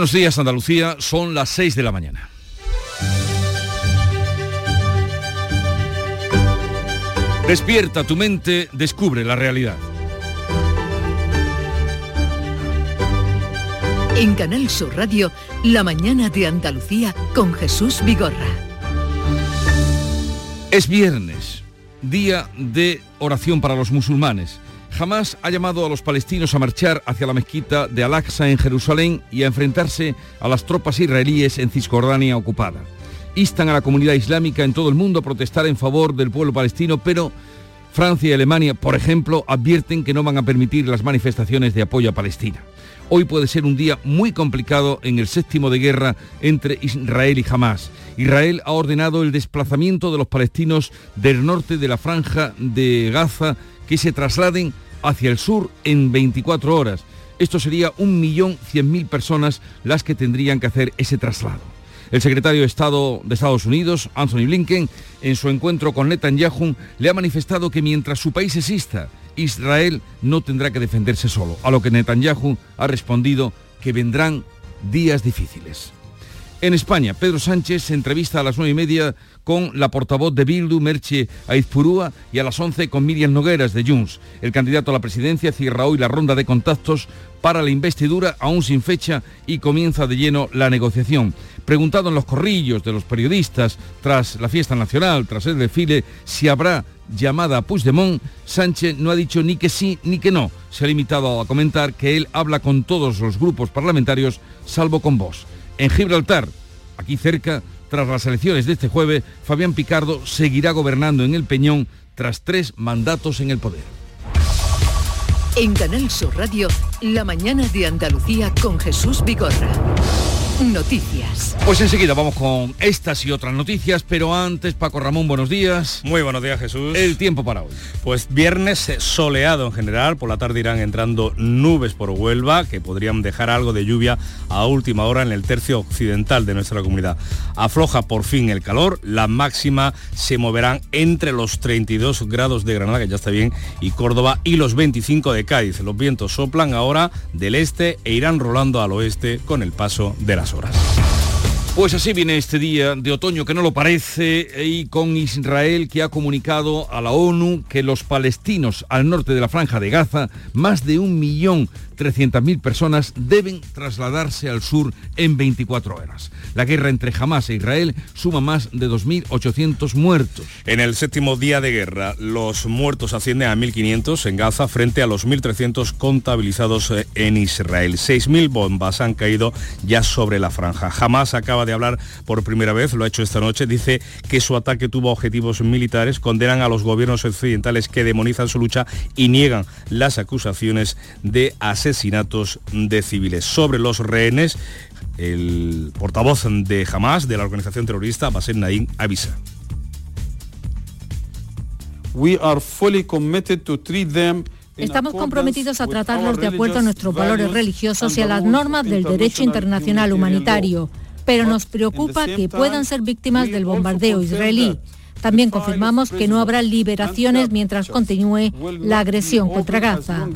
Buenos días Andalucía, son las 6 de la mañana. Despierta tu mente, descubre la realidad. En Canal Sur Radio, La mañana de Andalucía con Jesús Vigorra. Es viernes, día de oración para los musulmanes. Jamás ha llamado a los palestinos a marchar hacia la mezquita de Al-Aqsa en Jerusalén y a enfrentarse a las tropas israelíes en Cisjordania ocupada. Instan a la comunidad islámica en todo el mundo a protestar en favor del pueblo palestino, pero Francia y Alemania, por ejemplo, advierten que no van a permitir las manifestaciones de apoyo a Palestina. Hoy puede ser un día muy complicado en el séptimo de guerra entre Israel y Hamas. Israel ha ordenado el desplazamiento de los palestinos del norte de la franja de Gaza que se trasladen hacia el sur en 24 horas. Esto sería 1.100.000 personas las que tendrían que hacer ese traslado. El secretario de Estado de Estados Unidos, Anthony Blinken, en su encuentro con Netanyahu, le ha manifestado que mientras su país exista, Israel no tendrá que defenderse solo, a lo que Netanyahu ha respondido que vendrán días difíciles. En España, Pedro Sánchez se entrevista a las nueve y media con la portavoz de Bildu, Merche Aizpurúa, y a las 11 con Miriam Nogueras de Junts. El candidato a la presidencia cierra hoy la ronda de contactos para la investidura, aún sin fecha, y comienza de lleno la negociación. Preguntado en los corrillos de los periodistas tras la fiesta nacional, tras el desfile, si habrá llamada a Puigdemont, Sánchez no ha dicho ni que sí ni que no. Se ha limitado a comentar que él habla con todos los grupos parlamentarios, salvo con vos. En Gibraltar, aquí cerca, tras las elecciones de este jueves, Fabián Picardo seguirá gobernando en el Peñón tras tres mandatos en el poder. En Canal Sur Radio, La mañana de Andalucía con Jesús Vigorra. Noticias. Pues enseguida vamos con estas y otras noticias, pero antes, Paco Ramón, buenos días. Muy buenos días, Jesús. El tiempo para hoy. Pues viernes soleado en general, por la tarde irán entrando nubes por Huelva, que podrían dejar algo de lluvia a última hora en el tercio occidental de nuestra comunidad. Afloja por fin el calor, la máxima se moverán entre los 32 grados de Granada, que ya está bien, y Córdoba, y los 25 de Cádiz. Los vientos soplan ahora del este e irán rolando al oeste con el paso de las horas. Pues así viene este día de otoño que no lo parece y con Israel que ha comunicado a la ONU que los palestinos al norte de la franja de Gaza, más de un millón 300.000 personas deben trasladarse al sur en 24 horas. La guerra entre Hamas e Israel suma más de 2.800 muertos. En el séptimo día de guerra, los muertos ascienden a 1.500 en Gaza frente a los 1.300 contabilizados eh, en Israel. 6.000 bombas han caído ya sobre la franja. Hamas acaba de hablar por primera vez, lo ha hecho esta noche, dice que su ataque tuvo objetivos militares, condenan a los gobiernos occidentales que demonizan su lucha y niegan las acusaciones de asesinato asesinatos de civiles. Sobre los rehenes, el portavoz de Hamas, de la organización terrorista, Bassem Naim, avisa. Estamos comprometidos a tratarlos de acuerdo a nuestros valores religiosos y a las normas del derecho internacional humanitario, pero nos preocupa que puedan ser víctimas del bombardeo israelí. También confirmamos que no habrá liberaciones mientras continúe la agresión contra Gaza.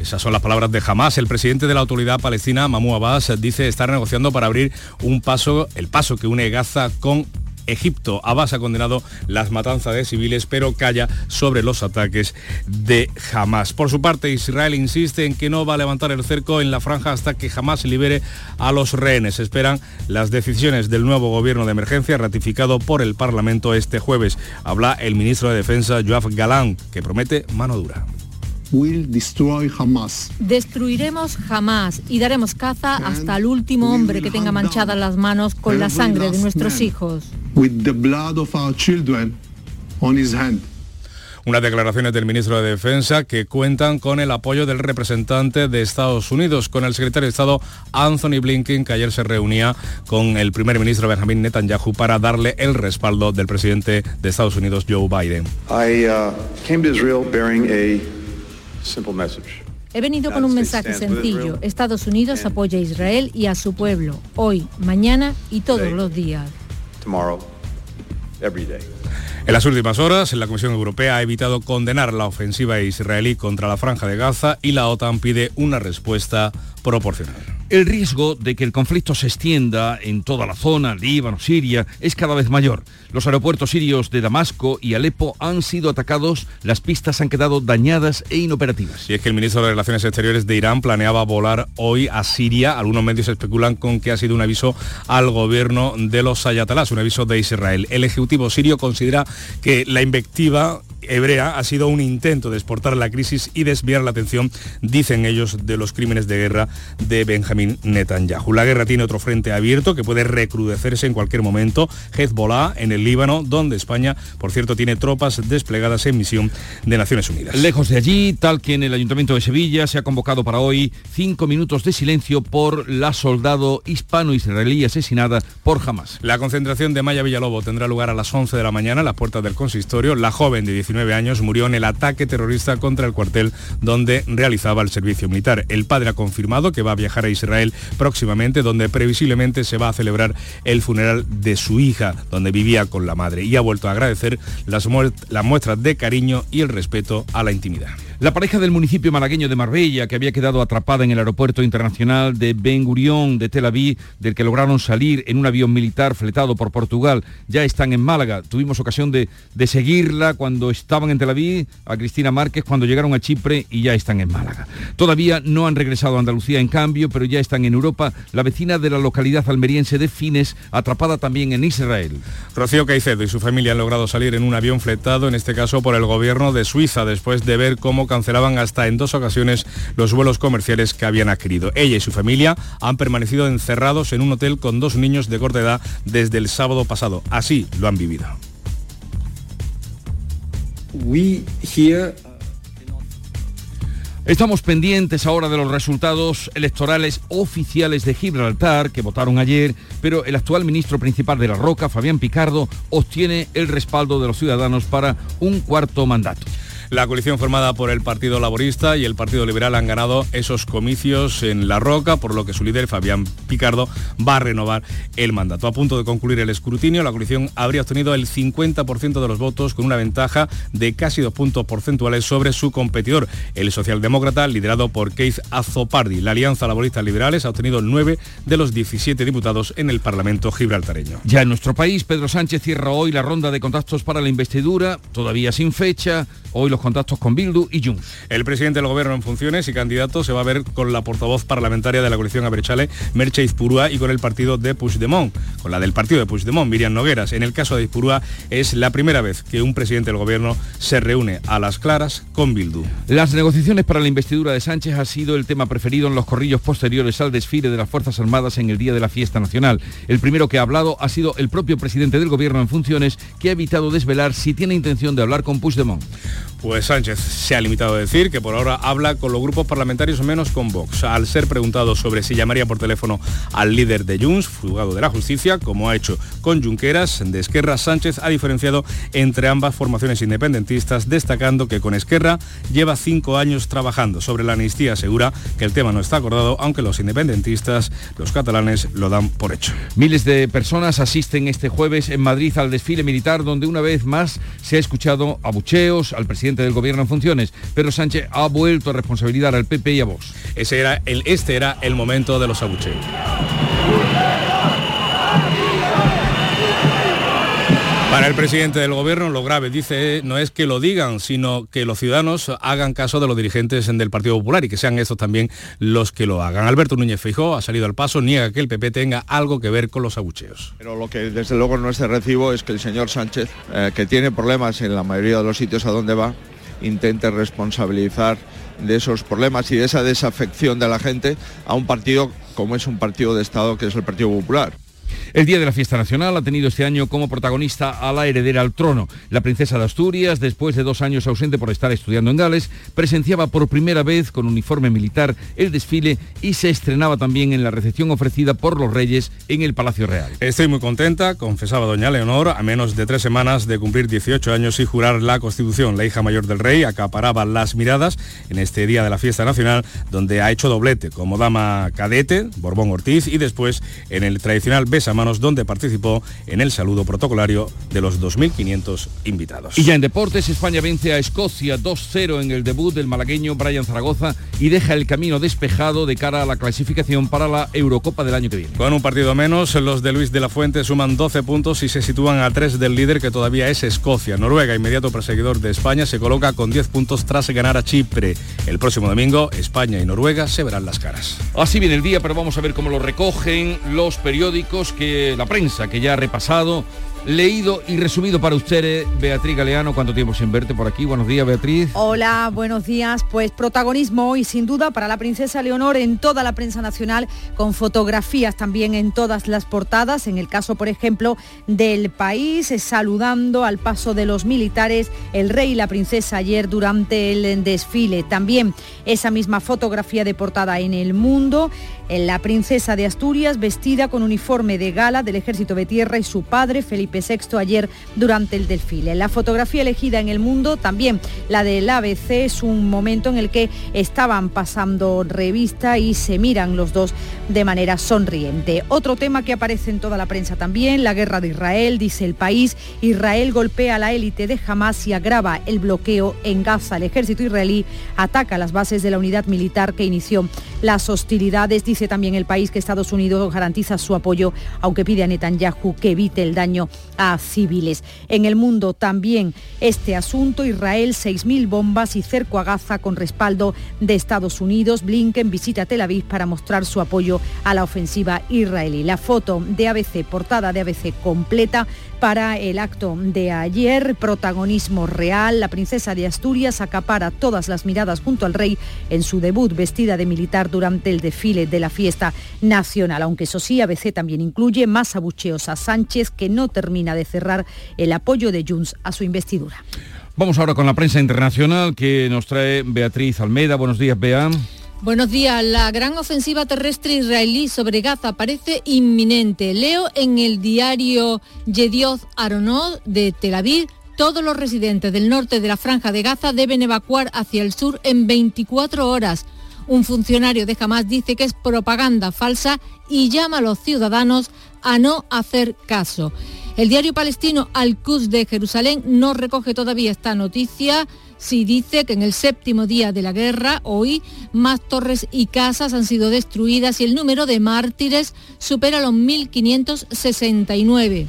Esas son las palabras de Hamas. El presidente de la autoridad palestina, Mahmoud Abbas, dice estar negociando para abrir un paso, el paso que une Gaza con Egipto. Abbas ha condenado las matanzas de civiles, pero calla sobre los ataques de Hamas. Por su parte, Israel insiste en que no va a levantar el cerco en la franja hasta que Hamas libere a los rehenes. Esperan las decisiones del nuevo gobierno de emergencia ratificado por el Parlamento este jueves. Habla el ministro de Defensa, Joab Galán, que promete mano dura. Destruiremos jamás y daremos caza hasta el último hombre que tenga manchadas las manos con la sangre de nuestros hijos. Unas declaraciones del ministro de Defensa que cuentan con el apoyo del representante de Estados Unidos, con el secretario de Estado Anthony Blinken, que ayer se reunía con el primer ministro Benjamin Netanyahu para darle el respaldo del presidente de Estados Unidos, Joe Biden. He venido con un mensaje sencillo. Estados Unidos apoya a Israel y a su pueblo, hoy, mañana y todos los días. En las últimas horas, la Comisión Europea ha evitado condenar la ofensiva israelí contra la franja de Gaza y la OTAN pide una respuesta El riesgo de que el conflicto se extienda en toda la zona, Líbano, Siria, es cada vez mayor. Los aeropuertos sirios de Damasco y Alepo han sido atacados, las pistas han quedado dañadas e inoperativas. Y es que el ministro de Relaciones Exteriores de Irán planeaba volar hoy a Siria. Algunos medios especulan con que ha sido un aviso al gobierno de los Ayatolás, un aviso de Israel. El Ejecutivo sirio considera que la invectiva hebrea ha sido un intento de exportar la crisis y desviar la atención, dicen ellos, de los crímenes de guerra de Benjamín Netanyahu. La guerra tiene otro frente abierto que puede recrudecerse en cualquier momento, Hezbollah en el Líbano, donde España, por cierto, tiene tropas desplegadas en misión de Naciones Unidas. Lejos de allí, tal que en el Ayuntamiento de Sevilla se ha convocado para hoy cinco minutos de silencio por la soldado hispano-israelí asesinada por Hamas. La concentración de Maya Villalobo tendrá lugar a las 11 de la mañana a las puertas del consistorio. La joven de 19 años murió en el ataque terrorista contra el cuartel donde realizaba el servicio militar. El padre ha confirmado que va a viajar a Israel próximamente, donde previsiblemente se va a celebrar el funeral de su hija, donde vivía con la madre, y ha vuelto a agradecer las, las muestras de cariño y el respeto a la intimidad. La pareja del municipio malagueño de Marbella, que había quedado atrapada en el aeropuerto internacional de Ben Gurión de Tel Aviv, del que lograron salir en un avión militar fletado por Portugal, ya están en Málaga. Tuvimos ocasión de, de seguirla cuando estaban en Tel Aviv, a Cristina Márquez, cuando llegaron a Chipre y ya están en Málaga. Todavía no han regresado a Andalucía, en cambio, pero ya están en Europa. La vecina de la localidad almeriense de Fines, atrapada también en Israel. Rocío Caicedo y su familia han logrado salir en un avión fletado, en este caso por el gobierno de Suiza, después de ver cómo cancelaban hasta en dos ocasiones los vuelos comerciales que habían adquirido. Ella y su familia han permanecido encerrados en un hotel con dos niños de corta edad desde el sábado pasado. Así lo han vivido. Estamos pendientes ahora de los resultados electorales oficiales de Gibraltar, que votaron ayer, pero el actual ministro principal de la Roca, Fabián Picardo, obtiene el respaldo de los ciudadanos para un cuarto mandato. La coalición formada por el Partido Laborista y el Partido Liberal han ganado esos comicios en La Roca, por lo que su líder, Fabián Picardo, va a renovar el mandato. A punto de concluir el escrutinio, la coalición habría obtenido el 50% de los votos con una ventaja de casi dos puntos porcentuales sobre su competidor, el socialdemócrata liderado por Keith Azopardi. La Alianza Laborista Liberales ha obtenido nueve de los 17 diputados en el Parlamento gibraltareño. Ya en nuestro país, Pedro Sánchez cierra hoy la ronda de contactos para la investidura, todavía sin fecha. Hoy los contactos con Bildu y Junts. El presidente del gobierno en funciones y candidato se va a ver con la portavoz parlamentaria de la coalición Aberchale, Merche Izpurúa, y con el partido de Puigdemont, con la del partido de Puigdemont, Miriam Nogueras. En el caso de Izpurúa es la primera vez que un presidente del gobierno se reúne a las claras con Bildu. Las negociaciones para la investidura de Sánchez ha sido el tema preferido en los corrillos posteriores al desfile de las Fuerzas Armadas en el día de la fiesta nacional. El primero que ha hablado ha sido el propio presidente del gobierno en funciones, que ha evitado desvelar si tiene intención de hablar con Puigdemont. Pues Sánchez se ha limitado a decir que por ahora habla con los grupos parlamentarios menos con Vox. Al ser preguntado sobre si llamaría por teléfono al líder de Junts, fugado de la justicia, como ha hecho con Junqueras, de Esquerra, Sánchez ha diferenciado entre ambas formaciones independentistas, destacando que con Esquerra lleva cinco años trabajando. Sobre la amnistía asegura que el tema no está acordado, aunque los independentistas, los catalanes, lo dan por hecho. Miles de personas asisten este jueves en Madrid al desfile militar, donde una vez más se ha escuchado abucheos al presidente del gobierno en funciones. Pedro Sánchez ha vuelto a responsabilizar al PP y a Vox. Ese era el, este era el momento de los abucheos. Para el presidente del gobierno lo grave, dice, no es que lo digan, sino que los ciudadanos hagan caso de los dirigentes del Partido Popular y que sean estos también los que lo hagan. Alberto Núñez Feijóo ha salido al paso, niega que el PP tenga algo que ver con los abucheos. Pero lo que desde luego no es de recibo es que el señor Sánchez, eh, que tiene problemas en la mayoría de los sitios a donde va, intente responsabilizar de esos problemas y de esa desafección de la gente a un partido como es un partido de Estado que es el Partido Popular. El Día de la Fiesta Nacional ha tenido este año como protagonista a la heredera al trono. La princesa de Asturias, después de dos años ausente por estar estudiando en Gales, presenciaba por primera vez con uniforme militar el desfile y se estrenaba también en la recepción ofrecida por los reyes en el Palacio Real. Estoy muy contenta, confesaba doña Leonor, a menos de tres semanas de cumplir 18 años y jurar la Constitución. La hija mayor del rey acaparaba las miradas en este Día de la Fiesta Nacional, donde ha hecho doblete como dama cadete, Borbón Ortiz, y después en el tradicional beso Manos, donde participó en el saludo protocolario de los 2.500 invitados. Y ya en deportes, España vence a Escocia 2-0 en el debut del malagueño Brian Zaragoza y deja el camino despejado de cara a la clasificación para la Eurocopa del año que viene. Con un partido menos, los de Luis de la Fuente suman 12 puntos y se sitúan a 3 del líder que todavía es Escocia. Noruega, inmediato perseguidor de España, se coloca con 10 puntos tras ganar a Chipre. El próximo domingo, España y Noruega se verán las caras. Así viene el día, pero vamos a ver cómo lo recogen los periódicos, que la prensa que ya ha repasado leído y resumido para ustedes. Beatriz Galeano, ¿cuánto tiempo sin verte por aquí? Buenos días, Beatriz. Hola, buenos días. Pues protagonismo hoy, sin duda, para la princesa Leonor en toda la prensa nacional, con fotografías también en todas las portadas. En el caso, por ejemplo, del país, eh, saludando al paso de los militares, el rey y la princesa ayer durante el desfile. También esa misma fotografía de portada en el mundo, la princesa de Asturias vestida con uniforme de gala del ejército de tierra y su padre, Felipe Sexto ayer durante el desfile. La fotografía elegida en el mundo, también la del ABC, es un momento en el que estaban pasando revista y se miran los dos de manera sonriente. Otro tema que aparece en toda la prensa también, la guerra de Israel, dice el país, Israel golpea a la élite de Hamas y agrava el bloqueo en Gaza. El ejército israelí ataca las bases de la unidad militar que inició las hostilidades. Dice también el país que Estados Unidos garantiza su apoyo, aunque pide a Netanyahu que evite el daño a civiles. En el mundo también este asunto, Israel 6.000 bombas y cerco a Gaza con respaldo de Estados Unidos. Blinken visita Tel Aviv para mostrar su apoyo a la ofensiva israelí. La foto de ABC, portada de ABC completa para el acto de ayer, protagonismo real, la princesa de Asturias acapara todas las miradas junto al rey en su debut vestida de militar durante el desfile de la fiesta nacional, aunque eso sí, ABC también incluye más abucheos a Sánchez que no termina de cerrar el apoyo de Junts a su investidura. Vamos ahora con la prensa internacional que nos trae Beatriz Almeida. Buenos días, Bea. Buenos días. La gran ofensiva terrestre israelí sobre Gaza parece inminente. Leo en el diario Yedioth Aronot de Tel Aviv todos los residentes del norte de la franja de Gaza deben evacuar hacia el sur en 24 horas. Un funcionario de Hamas dice que es propaganda falsa y llama a los ciudadanos a no hacer caso. El diario palestino Al-Quds de Jerusalén no recoge todavía esta noticia si dice que en el séptimo día de la guerra, hoy, más torres y casas han sido destruidas y el número de mártires supera los 1.569.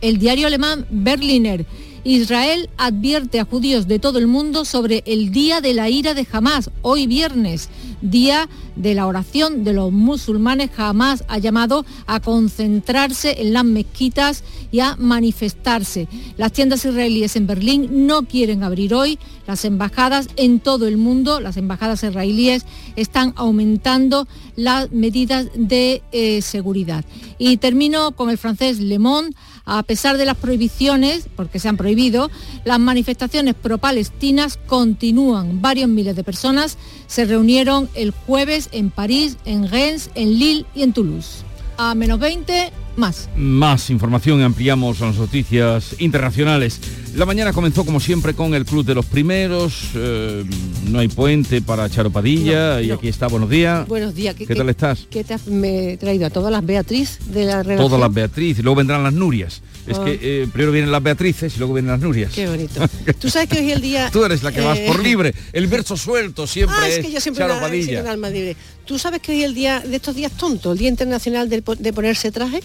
El diario alemán Berliner Israel advierte a judíos de todo el mundo sobre el día de la ira de Hamas, hoy viernes, día de la oración de los musulmanes. Hamas ha llamado a concentrarse en las mezquitas y a manifestarse. Las tiendas israelíes en Berlín no quieren abrir hoy. Las embajadas en todo el mundo, las embajadas israelíes, están aumentando las medidas de eh, seguridad. Y termino con el francés Le Monde a pesar de las prohibiciones, porque se han prohibido, las manifestaciones pro-palestinas continúan. Varios miles de personas se reunieron el jueves en París, en Rennes, en Lille y en Toulouse. A menos 20, más. Más información, ampliamos las noticias internacionales. La mañana comenzó como siempre con el Club de los Primeros, eh, no hay puente para Charo Padilla y aquí está, buenos días. Buenos días. ¿Qué, tal estás? ¿Qué te me he traído? ¿A todas las Beatriz de la redacción? Todas las Beatriz y luego vendrán las Nurias. Es que ah. eh, primero vienen las Beatrices y luego vienen las Nurias. Qué bonito. Tú sabes que hoy el día... Tú eres la que vas por eh, libre. El verso suelto siempre ah, es, que yo siempre Padilla. alma libre. ¿Tú sabes que hoy el día de estos días tontos? El Día Internacional de, ponerse traje.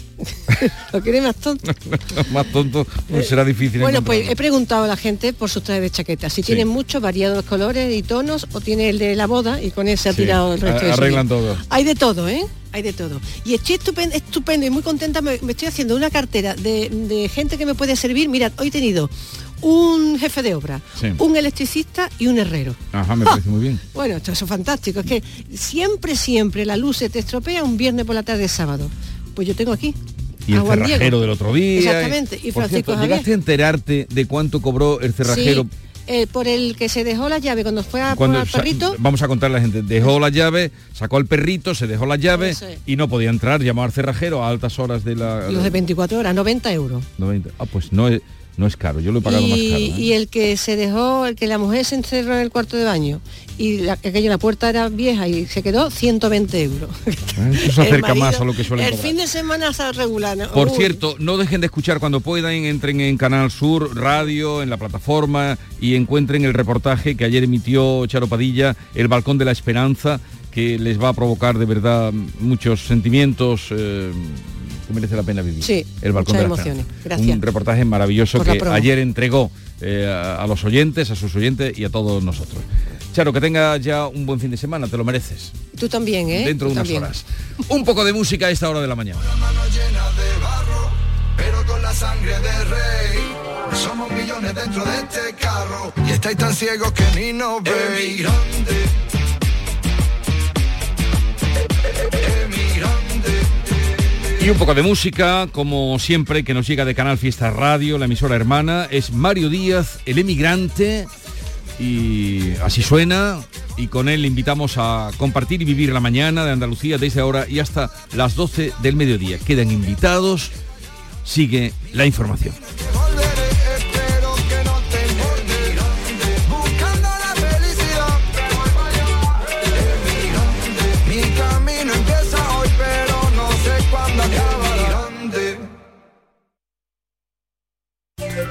¿Lo quiere más tonto? más tonto pues será difícil. Bueno, pues he preguntado a la gente por sus trajes de chaqueta. Si tienen muchos variados colores y tonos o tiene el de la boda y con ese ha tirado el resto. Arreglan todo. Hay de todo, ¿eh? Hay de todo. Y estoy estupendo, estupendo y muy contenta, me, estoy haciendo una cartera de, gente que me puede servir. Mirad, hoy he tenido un jefe de obra, un electricista y un herrero. Ajá, me parece muy bien. Bueno, esto es fantástico. Es que siempre, siempre la luz se te estropea un viernes por la tarde sábado. Pues yo tengo aquí. Y el cerrajero del otro día. Exactamente. Y Francisco ¿Llegaste a enterarte de cuánto cobró el cerrajero? Eh, por el que se dejó la llave cuando fue a poner al perrito. Vamos a contar a la gente, dejó la llave, sacó al perrito, se dejó la llave y no podía entrar, llamó al cerrajero a altas horas de la... Los de 24 horas, 90 euros. 90. Ah, pues no es no es caro, yo lo he pagado más caro. ¿eh? Y el que se dejó, el que la mujer se encerró en el cuarto de baño y la, aquella la puerta era vieja y se quedó 120 euros. Eso se acerca más a lo que suele El fin de semana se regular. Por cierto, no dejen de escuchar cuando puedan, entren en Canal Sur Radio, en la plataforma y encuentren el reportaje que ayer emitió Charo Padilla, El Balcón de la Esperanza, que les va a provocar de verdad muchos sentimientos. Eh, que merece la pena vivir. Sí, el balcón de la emociones. Gracias. Un reportaje maravilloso que ayer entregó eh, a, a los oyentes, a sus oyentes y a todos nosotros. Charo, que tenga ya un buen fin de semana, te lo mereces. Tú también, ¿eh? Dentro de unas horas. Un poco de música a esta hora de la mañana. pero con la sangre de rey. Somos millones dentro de este carro y estáis tan ciegos que ni nos veis. Y un poco de música, como siempre, que nos llega de Canal Fiesta Radio, la emisora hermana, es Mario Díaz, el emigrante, y así suena, y con él le invitamos a compartir y vivir la mañana de Andalucía desde ahora y hasta las 12 del mediodía. Quedan invitados, sigue la información.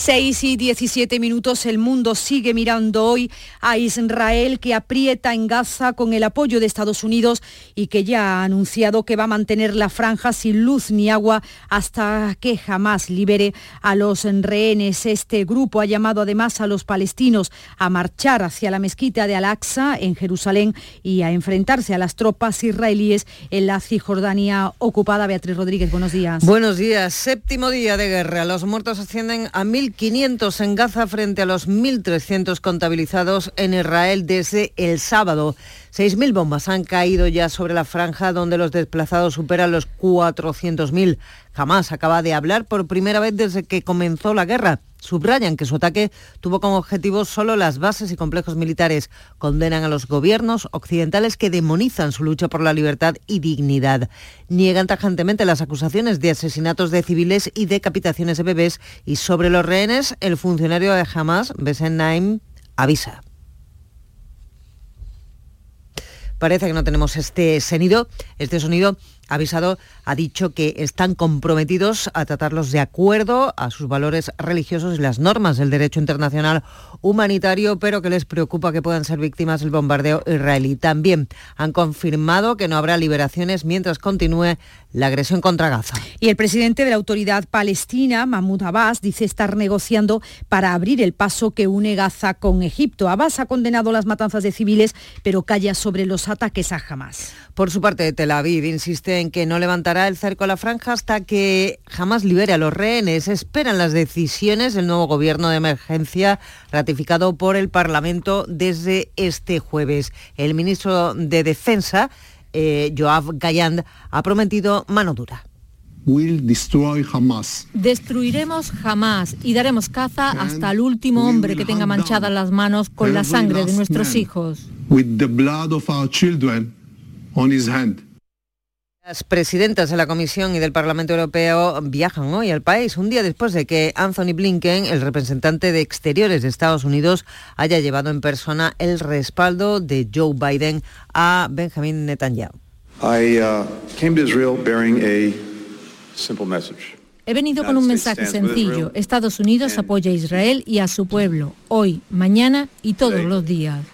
6 y 17 minutos, el mundo sigue mirando hoy a Israel que aprieta en Gaza con el apoyo de Estados Unidos y que ya ha anunciado que va a mantener la franja sin luz ni agua hasta que jamás libere a los rehenes. Este grupo ha llamado además a los palestinos a marchar hacia la mezquita de Al-Aqsa en Jerusalén y a enfrentarse a las tropas israelíes en la Cisjordania ocupada. Beatriz Rodríguez, buenos días. Buenos días. Séptimo día de guerra. Los muertos ascienden a mil 1.500 en Gaza frente a los 1.300 contabilizados en Israel desde el sábado. 6.000 bombas han caído ya sobre la franja donde los desplazados superan los 400.000. Jamás acaba de hablar por primera vez desde que comenzó la guerra. Subrayan que su ataque tuvo como objetivo solo las bases y complejos militares. Condenan a los gobiernos occidentales que demonizan su lucha por la libertad y dignidad. Niegan tajantemente las acusaciones de asesinatos de civiles y decapitaciones de bebés. Y sobre los rehenes, el funcionario de Hamas, Besen Naim, avisa. Parece que no tenemos este sonido. Este sonido avisado, ha dicho que están comprometidos a tratarlos de acuerdo a sus valores religiosos y las normas del derecho internacional humanitario, pero que les preocupa que puedan ser víctimas del bombardeo israelí. También han confirmado que no habrá liberaciones mientras continúe la agresión contra Gaza. Y el presidente de la autoridad palestina, Mahmoud Abbas, dice estar negociando para abrir el paso que une Gaza con Egipto. Abbas ha condenado las matanzas de civiles, pero calla sobre los ataques a Hamas. Por su parte, Tel Aviv insiste en que no levantará el cerco a la franja hasta que jamás libere a los rehenes. Esperan las decisiones del nuevo gobierno de emergencia ratificado por el Parlamento desde este jueves. El ministro de Defensa, eh, Joab Gayand, ha prometido mano dura. Destruiremos jamás y daremos caza hasta el último hombre que tenga manchadas las manos con la sangre de nuestros hijos. Las presidentas de la Comisión y del Parlamento Europeo viajan hoy al país, un día después de que Anthony Blinken, el representante de Exteriores de Estados Unidos, haya llevado en persona el respaldo de Joe Biden a Benjamin Netanyahu. Uh, He venido con un mensaje sencillo. Estados Unidos apoya a Israel y a su pueblo, hoy, mañana y todos los días.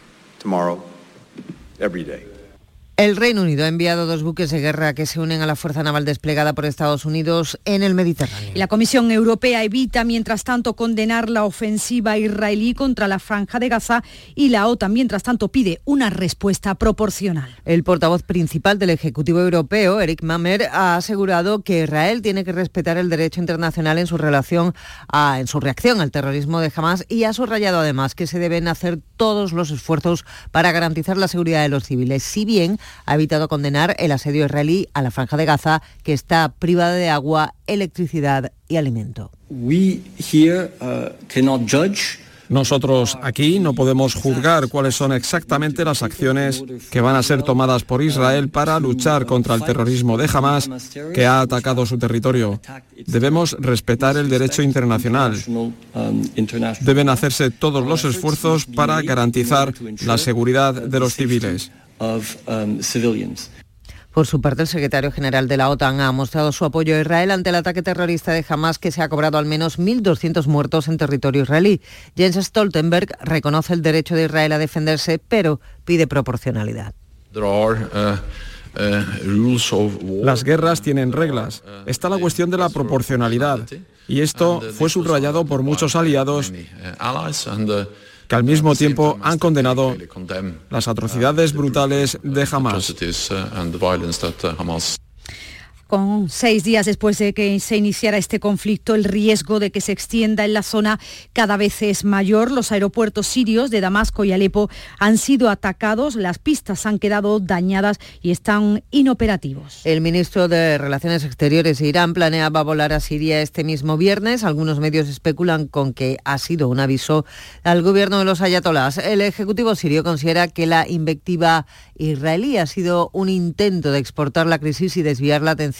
El Reino Unido ha enviado dos buques de guerra que se unen a la fuerza naval desplegada por Estados Unidos en el Mediterráneo. La Comisión Europea evita, mientras tanto, condenar la ofensiva israelí contra la franja de Gaza y la OTAN, mientras tanto, pide una respuesta proporcional. El portavoz principal del Ejecutivo Europeo, Eric Mamer, ha asegurado que Israel tiene que respetar el derecho internacional en su relación a, en su reacción al terrorismo de Hamas y ha subrayado además que se deben hacer todos los esfuerzos para garantizar la seguridad de los civiles, si bien ha evitado condenar el asedio israelí a la franja de Gaza, que está privada de agua, electricidad y alimento. We here, uh, cannot judge nosotros aquí no podemos juzgar cuáles son exactamente las acciones que van a ser tomadas por Israel para luchar contra el terrorismo de Hamas que ha atacado su territorio. Debemos respetar el derecho internacional. Deben hacerse todos los esfuerzos para garantizar la seguridad de los civiles. Por su parte, el secretario general de la OTAN ha mostrado su apoyo a Israel ante el ataque terrorista de Hamas que se ha cobrado al menos 1.200 muertos en territorio israelí. Jens Stoltenberg reconoce el derecho de Israel a defenderse, pero pide proporcionalidad. Uh, uh, Las guerras tienen reglas. Está la cuestión de la proporcionalidad. Y esto fue subrayado por muchos aliados que al mismo tiempo han condenado las atrocidades brutales de Hamas con seis días después de que se iniciara este conflicto, el riesgo de que se extienda en la zona cada vez es mayor. Los aeropuertos sirios de Damasco y Alepo han sido atacados, las pistas han quedado dañadas y están inoperativos. El ministro de Relaciones Exteriores de Irán planeaba volar a Siria este mismo viernes. Algunos medios especulan con que ha sido un aviso al gobierno de los ayatolás. El Ejecutivo sirio considera que la invectiva israelí ha sido un intento de exportar la crisis y desviar la atención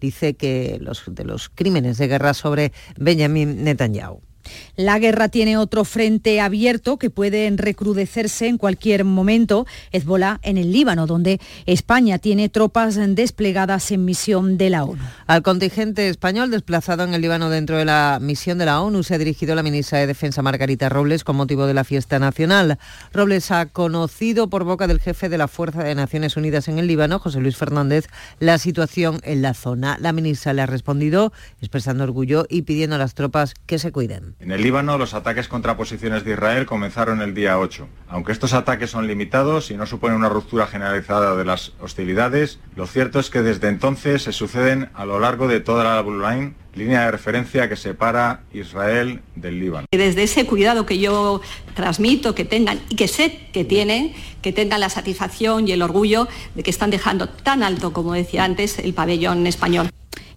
dice que los, de los crímenes de guerra sobre Benjamin Netanyahu. La guerra tiene otro frente abierto que puede recrudecerse en cualquier momento, Hezbollah en el Líbano, donde España tiene tropas desplegadas en misión de la ONU. Al contingente español desplazado en el Líbano dentro de la misión de la ONU se ha dirigido la ministra de Defensa Margarita Robles con motivo de la fiesta nacional. Robles ha conocido por boca del jefe de la Fuerza de Naciones Unidas en el Líbano, José Luis Fernández, la situación en la zona. La ministra le ha respondido expresando orgullo y pidiendo a las tropas que se cuiden. En el Los ataques contra posiciones de Israel comenzaron el día 8. Aunque estos ataques son limitados y no suponen una ruptura generalizada de las hostilidades, lo cierto es que desde entonces se suceden a lo largo de toda la Blue Line, línea de referencia que separa Israel del Líbano. Desde ese cuidado que yo transmito, que tengan y que sé que tienen, que tengan la satisfacción y el orgullo de que están dejando tan alto, como decía antes, el pabellón español.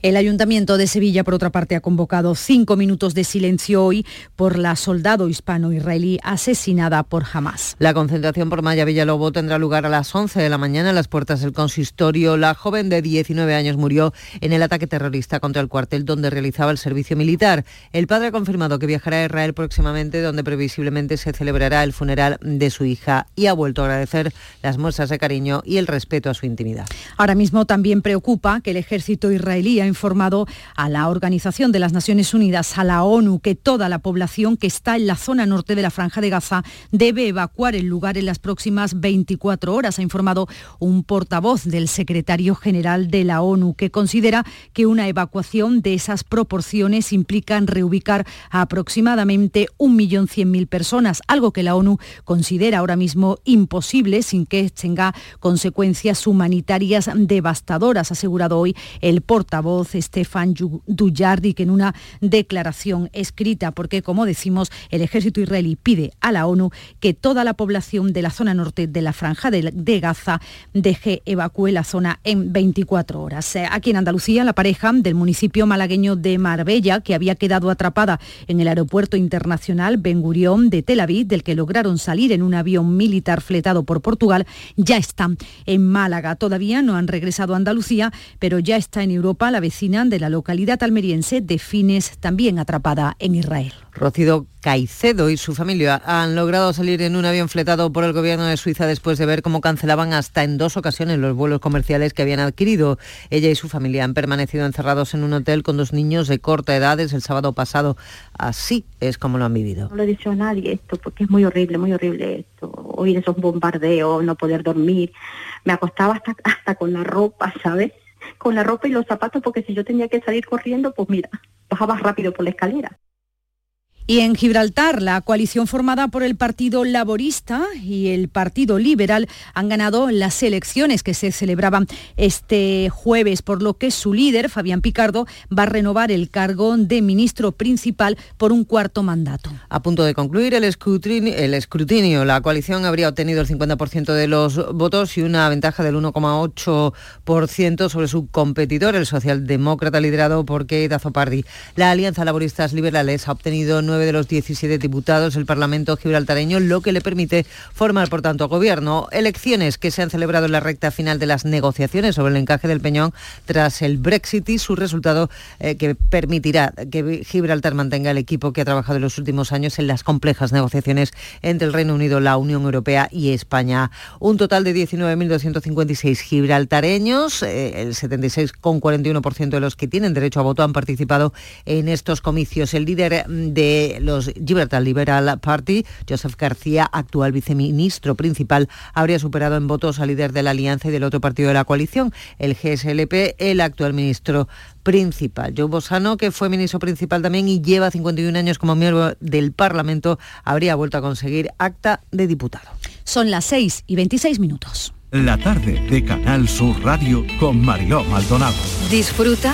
El Ayuntamiento de Sevilla, por otra parte, ha convocado cinco minutos de silencio hoy por la soldado hispano-israelí asesinada por Hamas. La concentración por Maya Villalobos tendrá lugar a las 11 de la mañana en las puertas del consistorio. La joven de 19 años murió en el ataque terrorista contra el cuartel donde realizaba el servicio militar. El padre ha confirmado que viajará a Israel próximamente, donde previsiblemente se celebrará el funeral de su hija y ha vuelto a agradecer las muestras de cariño y el respeto a su intimidad. Ahora mismo también preocupa que el ejército israelí ha informado a la Organización de las Naciones Unidas, a la ONU, que toda la población que está en la zona norte de la Franja de Gaza debe evacuar el lugar en las próximas 24 horas, ha informado un portavoz del secretario general de la ONU, que considera que una evacuación de esas proporciones implica reubicar a aproximadamente 1.100.000 personas, algo que la ONU considera ahora mismo imposible sin que tenga consecuencias humanitarias devastadoras, ha asegurado hoy el portavoz Stefan Dujardi, que en una declaración escrita, porque como decimos, el ejército israelí pide a la ONU que toda la población de la zona norte de la franja de, Gaza deje evacúe la zona en 24 horas. Eh, aquí en Andalucía, la pareja del municipio malagueño de Marbella, que había quedado atrapada en el aeropuerto internacional Ben Gurión de Tel Aviv, del que lograron salir en un avión militar fletado por Portugal, ya están en Málaga. Todavía no han regresado a Andalucía, pero ya está en Europa la vez vecina de la localidad almeriense de Fines, también atrapada en Israel. Rocido Caicedo y su familia han logrado salir en un avión fletado por el gobierno de Suiza después de ver cómo cancelaban hasta en dos ocasiones los vuelos comerciales que habían adquirido. Ella y su familia han permanecido encerrados en un hotel con dos niños de corta edad desde el sábado pasado. Así es como lo han vivido. No le he dicho a nadie esto porque es muy horrible, muy horrible esto. Oír esos bombardeos, no poder dormir. Me acostaba hasta, hasta con la ropa, ¿sabes? Con la ropa y los zapatos porque si yo tenía que salir corriendo, pues mira, bajaba rápido por la escalera. Y en Gibraltar, la coalición formada por el Partido Laborista y el Partido Liberal han ganado las elecciones que se celebraban este jueves, por lo que su líder, Fabián Picardo, va a renovar el cargo de ministro principal por un cuarto mandato. A punto de concluir el escrutinio, la coalición habría obtenido el 50% de los votos y una ventaja del 1,8% sobre su competidor, el socialdemócrata liderado por Keith Azopardi. La Alianza Laboristas Liberales ha obtenido de los 17 diputados del Parlamento gibraltareño, lo que le permite formar, por tanto, gobierno. Elecciones que se han celebrado en la recta final de las negociaciones sobre el encaje del Peñón tras el Brexit y su resultado eh, que permitirá que Gibraltar mantenga el equipo que ha trabajado en los últimos años en las complejas negociaciones entre el Reino Unido, la Unión Europea y España. Un total de 19.256 gibraltareños, eh, el 76,41% de los que tienen derecho a voto han participado en estos comicios. El líder de los Gibraltar Liberal Party, Joseph García, actual viceministro principal, habría superado en votos al líder de la alianza y del otro partido de la coalición, el GSLP, el actual ministro principal. Joe Bosano, que fue ministro principal también y lleva 51 años como miembro del Parlamento, habría vuelto a conseguir acta de diputado. Son las 6 y 26 minutos. La tarde de Canal Sur Radio con Mariló Maldonado. Disfruta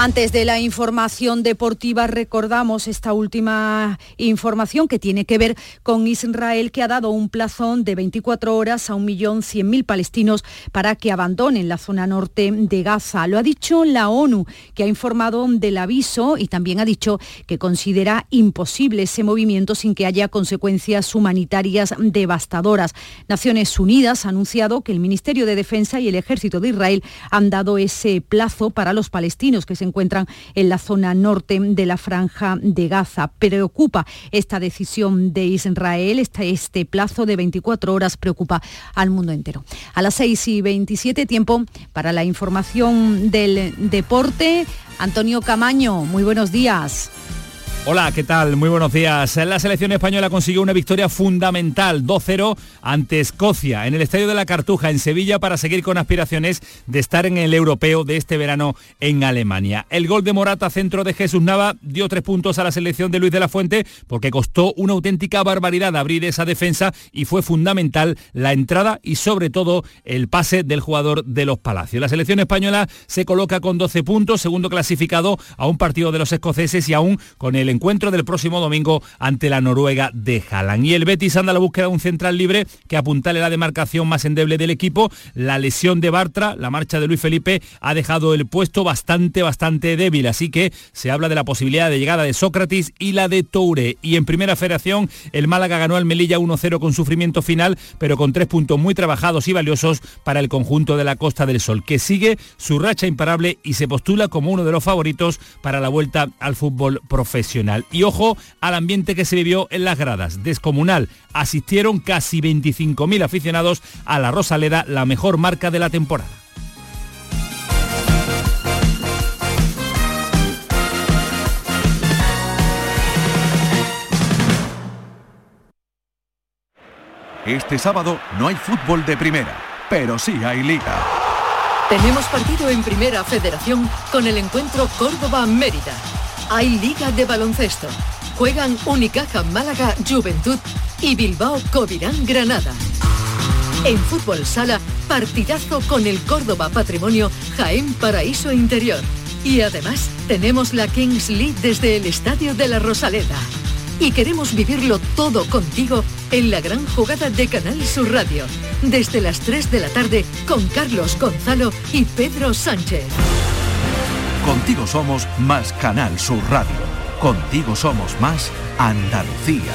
Antes de la información deportiva recordamos esta última información que tiene que ver con Israel que ha dado un plazón de 24 horas a 1.100.000 palestinos para que abandonen la zona norte de Gaza. Lo ha dicho la ONU que ha informado del aviso y también ha dicho que considera imposible ese movimiento sin que haya consecuencias humanitarias devastadoras. Naciones Unidas ha anunciado que el Ministerio de Defensa y el Ejército de Israel han dado ese plazo para los palestinos que se encuentran en la zona norte de la franja de Gaza. Preocupa esta decisión de Israel, este, este plazo de 24 horas preocupa al mundo entero. A las 6 y 27 tiempo para la información del deporte. Antonio Camaño, muy buenos días. Hola, ¿qué tal? Muy buenos días. La selección española consiguió una victoria fundamental, 2-0 ante Escocia, en el Estadio de la Cartuja, en Sevilla, para seguir con aspiraciones de estar en el europeo de este verano en Alemania. El gol de Morata, centro de Jesús Nava, dio tres puntos a la selección de Luis de la Fuente, porque costó una auténtica barbaridad abrir esa defensa y fue fundamental la entrada y sobre todo el pase del jugador de los Palacios. La selección española se coloca con 12 puntos, segundo clasificado a un partido de los escoceses y aún con el encuentro del próximo domingo ante la Noruega de Haaland. Y el Betis anda a la búsqueda de un central libre que apuntale la demarcación más endeble del equipo. La lesión de Bartra, la marcha de Luis Felipe, ha dejado el puesto bastante, bastante débil. Así que se habla de la posibilidad de llegada de Sócrates y la de Toure. Y en primera federación, el Málaga ganó al Melilla 1-0 con sufrimiento final, pero con tres puntos muy trabajados y valiosos para el conjunto de la Costa del Sol, que sigue su racha imparable y se postula como uno de los favoritos para la vuelta al fútbol profesional. Y ojo al ambiente que se vivió en las gradas. Descomunal. Asistieron casi 25.000 aficionados a la Rosaleda, la mejor marca de la temporada. Este sábado no hay fútbol de primera, pero sí hay liga. Tenemos partido en Primera Federación con el encuentro Córdoba-Mérida hay Liga de Baloncesto. Juegan Unicaja Málaga Juventud y Bilbao Covirán Granada. En Fútbol Sala, partidazo con el Córdoba Patrimonio Jaén Paraíso Interior. Y además tenemos la Kings League desde el Estadio de la Rosaleda. y queremos vivirlo todo contigo en la gran jugada de Canal Sur Radio, desde las 3 de la tarde con Carlos Gonzalo y Pedro Sánchez. Contigo somos más Canal Sur Radio. Contigo somos más Andalucía.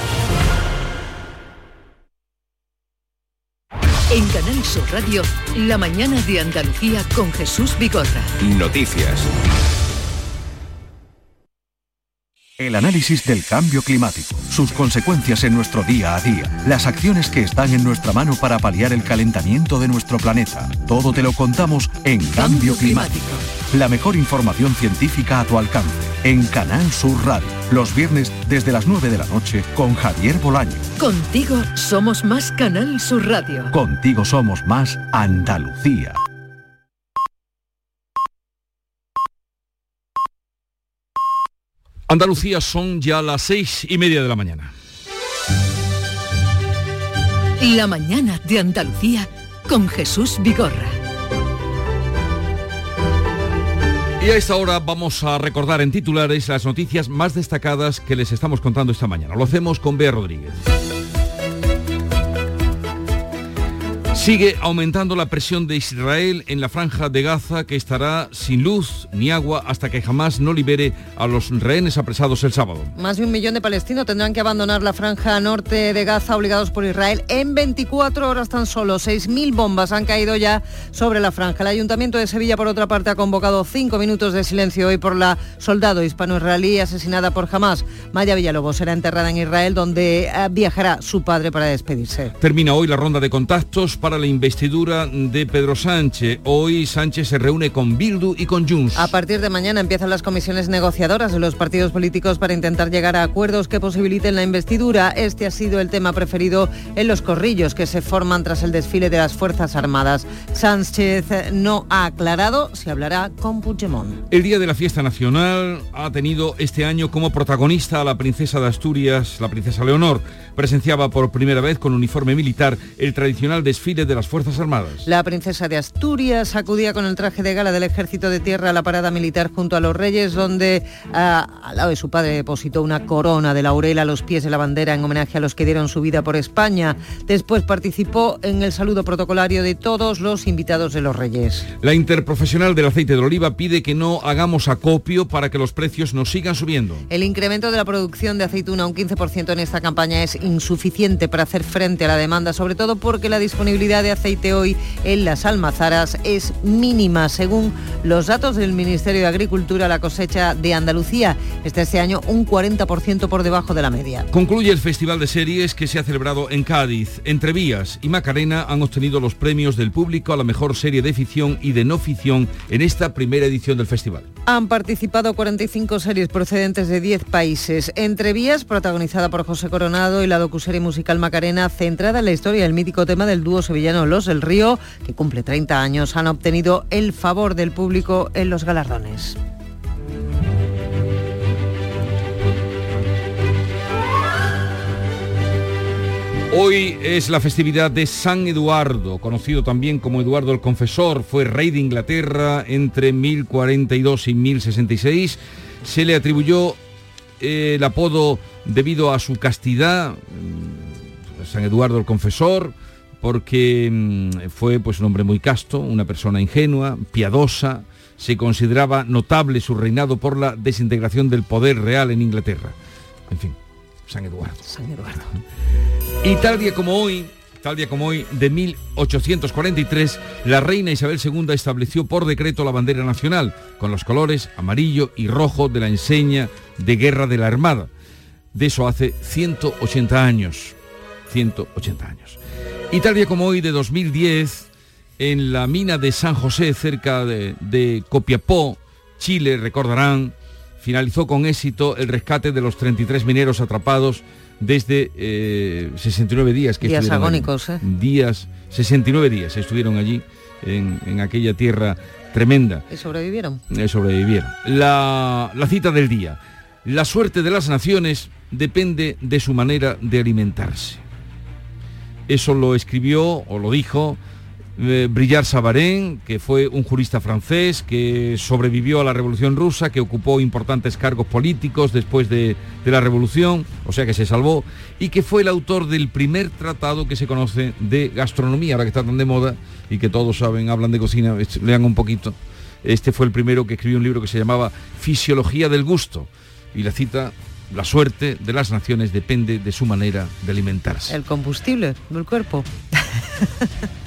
En Canal Sur Radio, la mañana de Andalucía con Jesús Bigorra. Noticias. El análisis del cambio climático, sus consecuencias en nuestro día a día, las acciones que están en nuestra mano para paliar el calentamiento de nuestro planeta. Todo te lo contamos en Cambio, climático. La mejor información científica a tu alcance. En Canal Sur Radio. Los viernes desde las 9 de la noche con Javier Bolaño. Contigo somos más Canal Sur Radio. Contigo somos más Andalucía. Andalucía son ya las seis y media de la mañana. La mañana de Andalucía con Jesús Vigorra. Y a esta hora vamos a recordar en titulares las noticias más destacadas que les estamos contando esta mañana. Lo hacemos con Bea Rodríguez. Sigue aumentando la presión de Israel en la franja de Gaza que estará sin luz ni agua hasta que jamás no libere a los rehenes apresados el sábado. Más de un millón de palestinos tendrán que abandonar la franja norte de Gaza obligados por Israel en 24 horas tan solo. 6.000 bombas han caído ya sobre la franja. El Ayuntamiento de Sevilla, por otra parte, ha convocado cinco minutos de silencio hoy por la soldado hispano-israelí asesinada por Hamas. Maya Villalobos será enterrada en Israel donde eh, viajará su padre para despedirse. Termina hoy la ronda de contactos para la investidura de Pedro Sánchez. Hoy Sánchez se reúne con Bildu y con Junts. A partir de mañana empiezan las comisiones negociadoras de los partidos políticos para intentar llegar a acuerdos que posibiliten la investidura. Este ha sido el tema preferido en los corrillos que se forman tras el desfile de las Fuerzas Armadas. Sánchez no ha aclarado si hablará con Puigdemont. El Día de la Fiesta Nacional ha tenido este año como protagonista a la princesa de Asturias, la princesa Leonor. Presenciaba por primera vez con uniforme militar el tradicional desfile de las Fuerzas Armadas. La princesa de Asturias acudía con el traje de gala del Ejército de Tierra a la parada militar junto a los Reyes, donde ah, al lado de su padre depositó una corona de laurel a los pies de la bandera en homenaje a los que dieron su vida por España. Después participó en el saludo protocolario de todos los invitados de los Reyes. La interprofesional del aceite de oliva pide que no hagamos acopio para que los precios no sigan subiendo. El incremento de la producción de aceituna un 15% en esta campaña es insuficiente para hacer frente a la demanda, sobre todo porque la disponibilidad de aceite hoy en las almazaras es mínima. Según los datos del Ministerio de Agricultura, la cosecha de Andalucía está este año un 40% por debajo de la media. Concluye el Festival de Series que se ha celebrado en Cádiz. Entrevías y Macarena han obtenido los premios del público a la mejor serie de ficción y de no ficción en esta primera edición del festival. Han participado 45 series procedentes de 10 países. Entrevías, protagonizada por José Coronado y la docuserie musical Macarena, centrada en la historia del mítico tema del dúo sevillano Los del Río, que cumple 30 años, han obtenido el favor del público en los galardones. Hoy es la festividad de San Eduardo, conocido también como Eduardo el Confesor. Fue rey de Inglaterra entre 1042 y 1066. Se le atribuyó eh, el apodo debido a su castidad, mm, San Eduardo el Confesor, porque mm, fue pues, un hombre muy casto, una persona ingenua, piadosa. Se consideraba notable su reinado por la desintegración del poder real en Inglaterra. En fin, San Eduardo. San Eduardo. Y tal día como hoy, tal día como hoy, de 1843, la reina Isabel II estableció por decreto la bandera nacional, con los colores amarillo y rojo de la enseña de guerra de la Armada. De eso hace 180 años. 180 años. Y tal día como hoy, de 2010, en la mina de San José, cerca de, de Copiapó, Chile, recordarán, finalizó con éxito el rescate de los 33 mineros atrapados desde 69 días que días agónicos, ¿eh? días 69 días estuvieron allí en, en aquella tierra tremenda. Y sobrevivieron eh, sobrevivieron. La, la cita del día. La suerte de las naciones depende de su manera de alimentarse. Eso lo escribió o lo dijo eh, Brillar Savarin, que fue un jurista francés que sobrevivió a la Revolución Rusa, que ocupó importantes cargos políticos después de, la Revolución, o sea que se salvó, y que fue el autor del primer tratado que se conoce de gastronomía, ahora que está tan de moda y que todos saben, hablan de cocina, lean un poquito. Este fue el primero que escribió un libro que se llamaba Fisiología del Gusto, y la cita la suerte de las naciones depende de su manera de alimentarse. El combustible del cuerpo.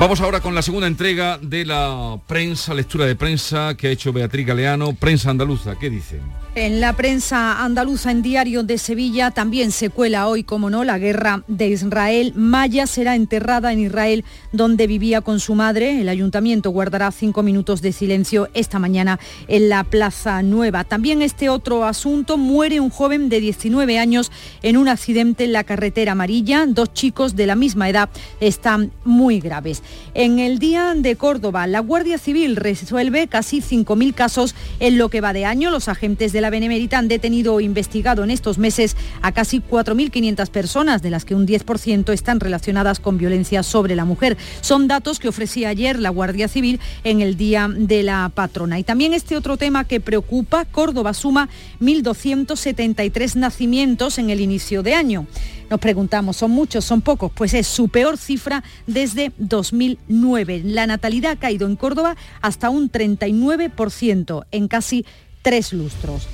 Vamos ahora con la segunda entrega de la prensa, lectura de prensa que ha hecho Beatriz Galeano, prensa andaluza. ¿Qué dicen? En la prensa andaluza en Diario de Sevilla también se cuela hoy, como no, la guerra de Israel. Maya será enterrada en Israel, donde vivía con su madre. El ayuntamiento guardará cinco minutos de silencio esta mañana en la Plaza Nueva. También este otro asunto, muere un joven de 19 años en un accidente en la carretera amarilla. Dos chicos de la misma edad están muy graves. En el Día de Córdoba, la Guardia Civil resuelve casi 5.000 casos en lo que va de año. Los agentes de la Benemérita han detenido o investigado en estos meses a casi 4.500 personas, de las que un 10% están relacionadas con violencia sobre la mujer. Son datos que ofrecía ayer la Guardia Civil en el Día de la Patrona. Y también este otro tema que preocupa, Córdoba suma 1.273 nacimientos en el inicio de año. Nos preguntamos, ¿son muchos, son pocos? Pues es su peor cifra desde 2009. La natalidad ha caído en Córdoba hasta un 39% en casi tres lustros.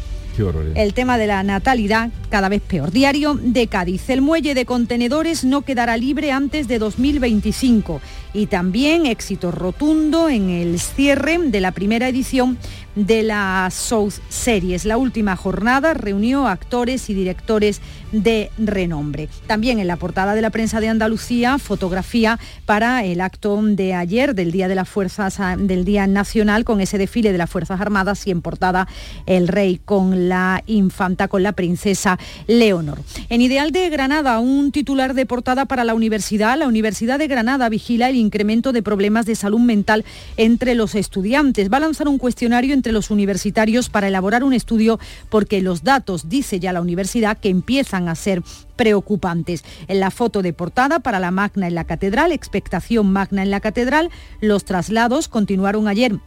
El tema de la natalidad cada vez peor. Diario de Cádiz. El muelle de contenedores no quedará libre antes de 2025 y también éxito rotundo en el cierre de la primera edición de la South Series. La última jornada reunió actores y directores de renombre. También en la portada de la prensa de Andalucía, fotografía para el acto de ayer del Día de las Fuerzas del Día Nacional con ese desfile de las Fuerzas Armadas y en portada el rey con la infanta, con la princesa Leonor. En Ideal de Granada, un titular de portada para la universidad. La Universidad de Granada vigila el incremento de problemas de salud mental entre los estudiantes. Va a lanzar un cuestionario entre los universitarios para elaborar un estudio porque los datos, dice ya la universidad, que empiezan a ser preocupantes. En la foto de portada para la Magna en la Catedral, expectación Magna en la Catedral, los traslados continuaron ayer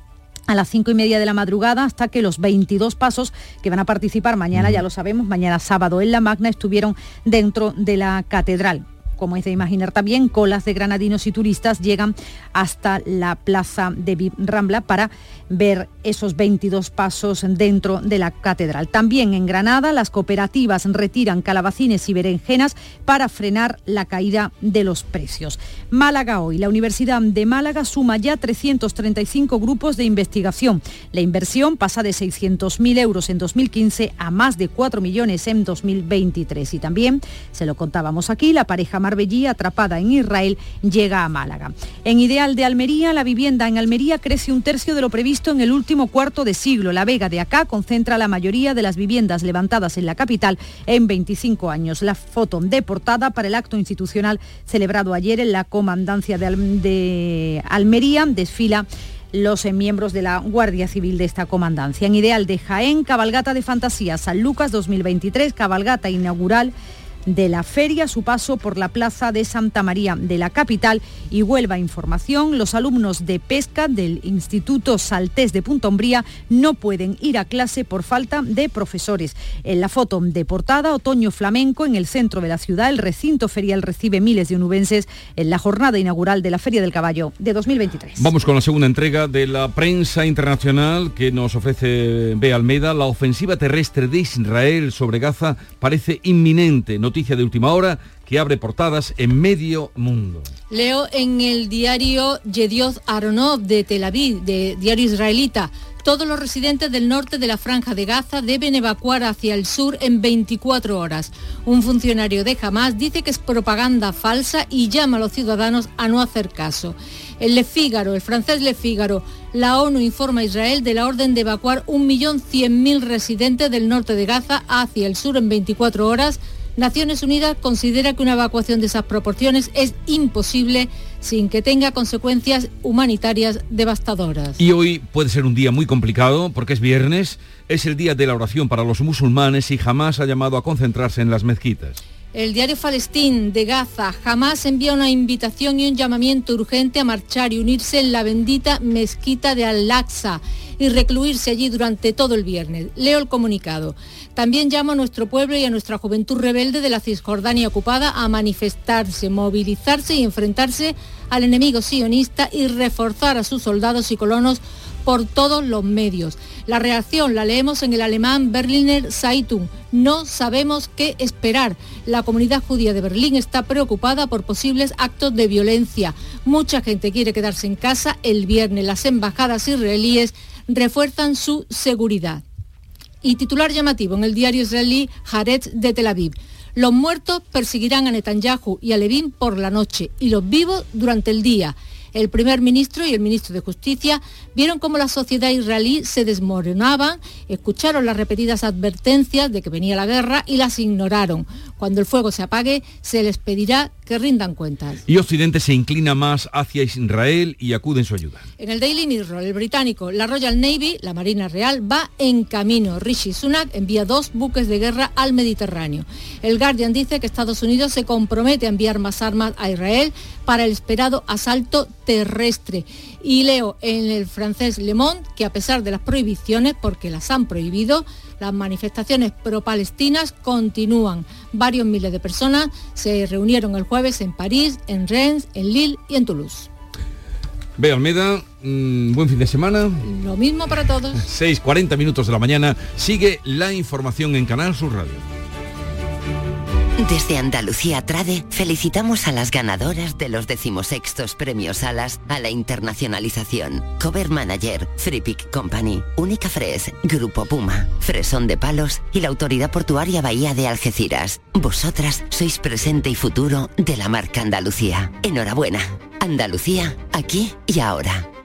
a las cinco y media de la madrugada hasta que los 22 pasos que van a participar mañana, ya lo sabemos, mañana sábado en la Magna estuvieron dentro de la catedral como es de imaginar también, colas de granadinos y turistas llegan hasta la plaza de Rambla para ver esos 22 pasos dentro de la catedral. También en Granada las cooperativas retiran calabacines y berenjenas para frenar la caída de los precios. Málaga hoy. La Universidad de Málaga suma ya 335 grupos de investigación. La inversión pasa de 600.000 euros en 2015 a más de 4 millones en 2023. Y también, se lo contábamos aquí, la pareja Marbellí, atrapada en Israel, llega a Málaga. En Ideal de Almería, la vivienda en Almería crece un tercio de lo previsto en el último cuarto de siglo. La Vega de acá concentra la mayoría de las viviendas levantadas en la capital en 25 años. La foto de portada para el acto institucional celebrado ayer en la comandancia de, Almería desfila los miembros de la Guardia Civil de esta comandancia. En Ideal de Jaén, cabalgata de fantasía, San Lucas 2023, cabalgata inaugural de la feria, su paso por la plaza de Santa María de la capital y Huelva Información. Los alumnos de pesca del Instituto Saltés de Punta Umbría no pueden ir a clase por falta de profesores. En la foto de portada, otoño flamenco en el centro de la ciudad, el recinto ferial recibe miles de unubenses en la jornada inaugural de la Feria del Caballo de 2023. Vamos con la segunda entrega de la prensa internacional que nos ofrece B. Almeida. La ofensiva terrestre de Israel sobre Gaza parece inminente noticia de última hora que abre portadas en medio mundo. Leo en el diario Yedioth Aronov de Tel Aviv, de diario israelita. Todos los residentes del norte de la franja de Gaza deben evacuar hacia el sur en 24 horas. Un funcionario de Hamas dice que es propaganda falsa y llama a los ciudadanos a no hacer caso. El Figaro, el francés Le Figaro, la ONU informa a Israel de la orden de evacuar 1.100.000 residentes del norte de Gaza hacia el sur en 24 horas Naciones Unidas considera que una evacuación de esas proporciones es imposible sin que tenga consecuencias humanitarias devastadoras. Y hoy puede ser un día muy complicado porque es viernes, es el día de la oración para los musulmanes y jamás ha llamado a concentrarse en las mezquitas. El diario Palestín de Gaza jamás envía una invitación y un llamamiento urgente a marchar y unirse en la bendita mezquita de Al-Aqsa y recluirse allí durante todo el viernes. Leo el comunicado. También llamo a nuestro pueblo y a nuestra juventud rebelde de la Cisjordania ocupada a manifestarse, movilizarse y enfrentarse al enemigo sionista y reforzar a sus soldados y colonos por todos los medios. La reacción la leemos en el alemán Berliner Zeitung. No sabemos qué esperar. La comunidad judía de Berlín está preocupada por posibles actos de violencia. Mucha gente quiere quedarse en casa el viernes. Las embajadas israelíes refuerzan su seguridad. Y titular llamativo en el diario israelí Haaretz de Tel Aviv. Los muertos perseguirán a Netanyahu y a Levin por la noche y los vivos durante el día. El primer ministro y el ministro de Justicia vieron cómo la sociedad israelí se desmoronaba, escucharon las repetidas advertencias de que venía la guerra y las ignoraron. Cuando el fuego se apague, se les pedirá que rindan cuentas. Y Occidente se inclina más hacia Israel y acude en su ayuda. En el Daily Mirror, el británico, la Royal Navy, la Marina Real, va en camino. Rishi Sunak envía dos buques de guerra al Mediterráneo. El Guardian dice que Estados Unidos se compromete a enviar más armas a Israel para el esperado asalto terrestre. Y leo en el francés Le Monde que a pesar de las prohibiciones, porque las han prohibido, las manifestaciones pro-palestinas continúan. Varios miles de personas se reunieron el jueves en París, en Rennes, en Lille y en Toulouse. Ve Almeda, mm, buen fin de semana. Lo mismo para todos. 6.40 minutos de la mañana. Sigue la información en Canal Sur Radio. Desde Andalucía Trade felicitamos a las ganadoras de los decimosextos premios Alas a la internacionalización. Cover Manager, Freepik Company, Única Fres, Grupo Puma, Fresón de Palos y la Autoridad Portuaria Bahía de Algeciras. Vosotras sois presente y futuro de la marca Andalucía. Enhorabuena. Andalucía, aquí y ahora.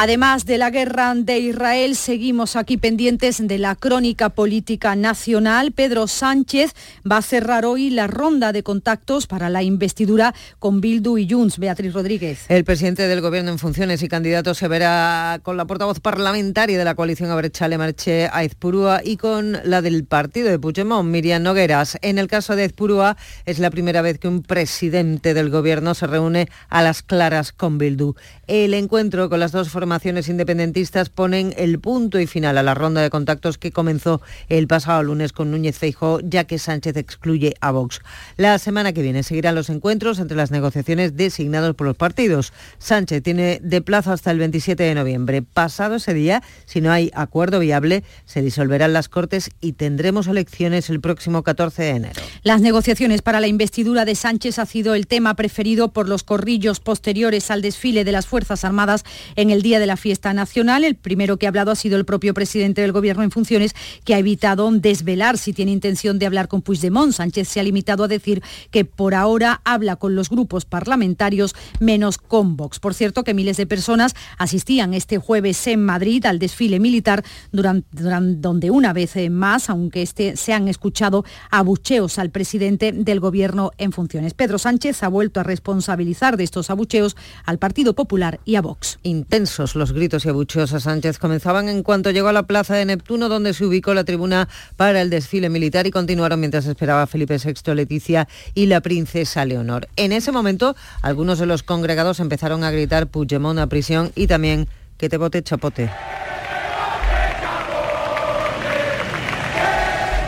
Además de la guerra de Israel, seguimos aquí pendientes de la crónica política nacional. Pedro Sánchez va a cerrar hoy la ronda de contactos para la investidura con Bildu y Junts. Beatriz Rodríguez. El presidente del Gobierno en funciones y candidato se verá con la portavoz parlamentaria de la coalición Abrechale Marche Aizpurúa y con la del partido de Puigdemont, Miriam Nogueras. En el caso de Aizpurúa es la primera vez que un presidente del Gobierno se reúne a las claras con Bildu. El encuentro con las dos formaciones formaciones independentistas ponen el punto y final a la ronda de contactos que comenzó el pasado lunes con Núñez Feijóo, ya que Sánchez excluye a Vox. La semana que viene seguirán los encuentros entre las negociaciones designados por los partidos. Sánchez tiene de plazo hasta el 27 de noviembre. Pasado ese día, si no hay acuerdo viable, se disolverán las Cortes y tendremos elecciones el próximo 14 de enero. Las negociaciones para la investidura de Sánchez ha sido el tema preferido por los corrillos posteriores al desfile de las Fuerzas Armadas en el día de la fiesta nacional. El primero que ha hablado ha sido el propio presidente del Gobierno en funciones, que ha evitado desvelar si tiene intención de hablar con Puigdemont. Sánchez se ha limitado a decir que por ahora habla con los grupos parlamentarios menos con Vox. Por cierto, que miles de personas asistían este jueves en Madrid al desfile militar, durante, donde una vez más, aunque este, se han escuchado abucheos al presidente del Gobierno en funciones. Pedro Sánchez ha vuelto a responsabilizar de estos abucheos al Partido Popular y a Vox. Intensos los gritos y abucheos a Sánchez comenzaban en cuanto llegó a la plaza de Neptuno, donde se ubicó la tribuna para el desfile militar y continuaron mientras esperaba Felipe VI, Leticia y la princesa Leonor. En ese momento, algunos de los congregados empezaron a gritar Puigdemont a prisión y también que te bote chapote.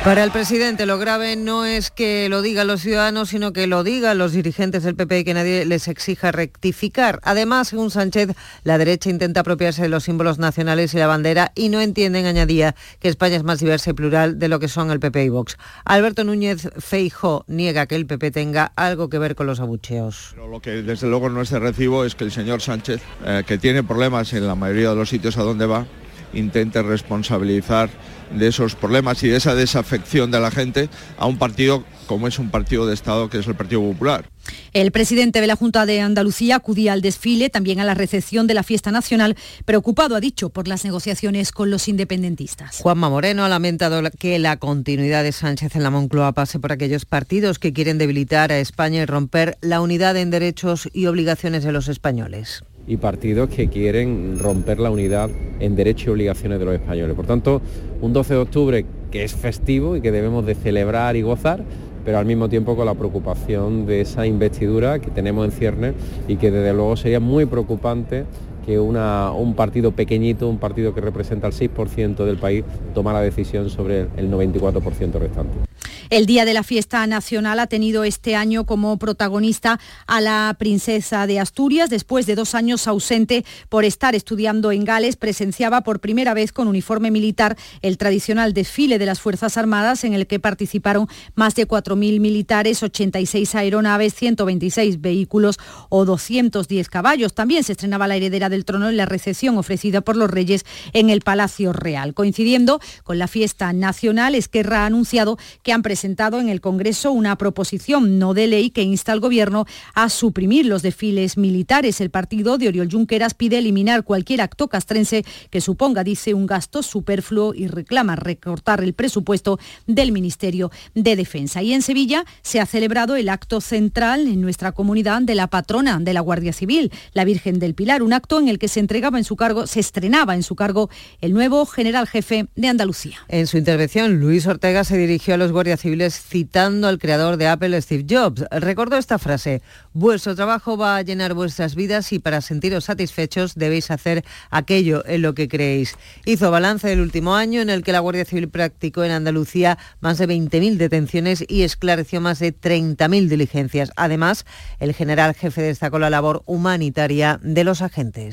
Para el presidente lo grave no es que lo digan los ciudadanos, sino que lo digan los dirigentes del PP y que nadie les exija rectificar. Además, según Sánchez, la derecha intenta apropiarse de los símbolos nacionales y la bandera y no entienden, añadía, que España es más diversa y plural de lo que son el PP y Vox. Alberto Núñez Feijo niega que el PP tenga algo que ver con los abucheos. lo que desde luego no es de recibo es que el señor Sánchez, eh, que tiene problemas en la mayoría de los sitios a donde va, intente responsabilizar de esos problemas y de esa desafección de la gente a un partido como es un partido de Estado que es el Partido Popular. El presidente de la Junta de Andalucía acudía al desfile, también a la recepción de la fiesta nacional, preocupado, ha dicho, por las negociaciones con los independentistas. Juanma Moreno ha lamentado que la continuidad de Sánchez en la Moncloa pase por aquellos partidos que quieren debilitar a España y romper la unidad en derechos y obligaciones de los españoles y partidos que quieren romper la unidad en derechos y obligaciones de los españoles. Por tanto, un 12 de octubre que es festivo y que debemos de celebrar y gozar, pero al mismo tiempo con la preocupación de esa investidura que tenemos en ciernes y que desde luego sería muy preocupante que un partido pequeñito, un partido que representa el 6% del país, tomara decisión sobre el 94% restante. El Día de la Fiesta Nacional ha tenido este año como protagonista a la princesa de Asturias. Después de dos años ausente por estar estudiando en Gales, presenciaba por primera vez con uniforme militar el tradicional desfile de las Fuerzas Armadas en el que participaron más de 4.000 militares, 86 aeronaves, 126 vehículos o 210 caballos. También se estrenaba la heredera del trono en la recepción ofrecida por los reyes en el Palacio Real. Coincidiendo con la fiesta nacional, Esquerra ha anunciado que han presentado en el Congreso una proposición no de ley que insta al Gobierno a suprimir los desfiles militares. El partido de Oriol Junqueras pide eliminar cualquier acto castrense que suponga, dice, un gasto superfluo y reclama recortar el presupuesto del Ministerio de Defensa. Y en Sevilla se ha celebrado el acto central en nuestra comunidad de la patrona de la Guardia Civil, la Virgen del Pilar, un acto en el que se entregaba en su cargo, se estrenaba en su cargo el nuevo general jefe de Andalucía. En su intervención, Luis Ortega se dirigió a los guardias civiles citando al creador de Apple, Steve Jobs. Recordó esta frase, vuestro trabajo va a llenar vuestras vidas y para sentiros satisfechos debéis hacer aquello en lo que creéis. Hizo balance del último año en el que la Guardia Civil practicó en Andalucía más de 20.000 detenciones y esclareció más de 30.000 diligencias. Además, el general jefe destacó la labor humanitaria de los agentes.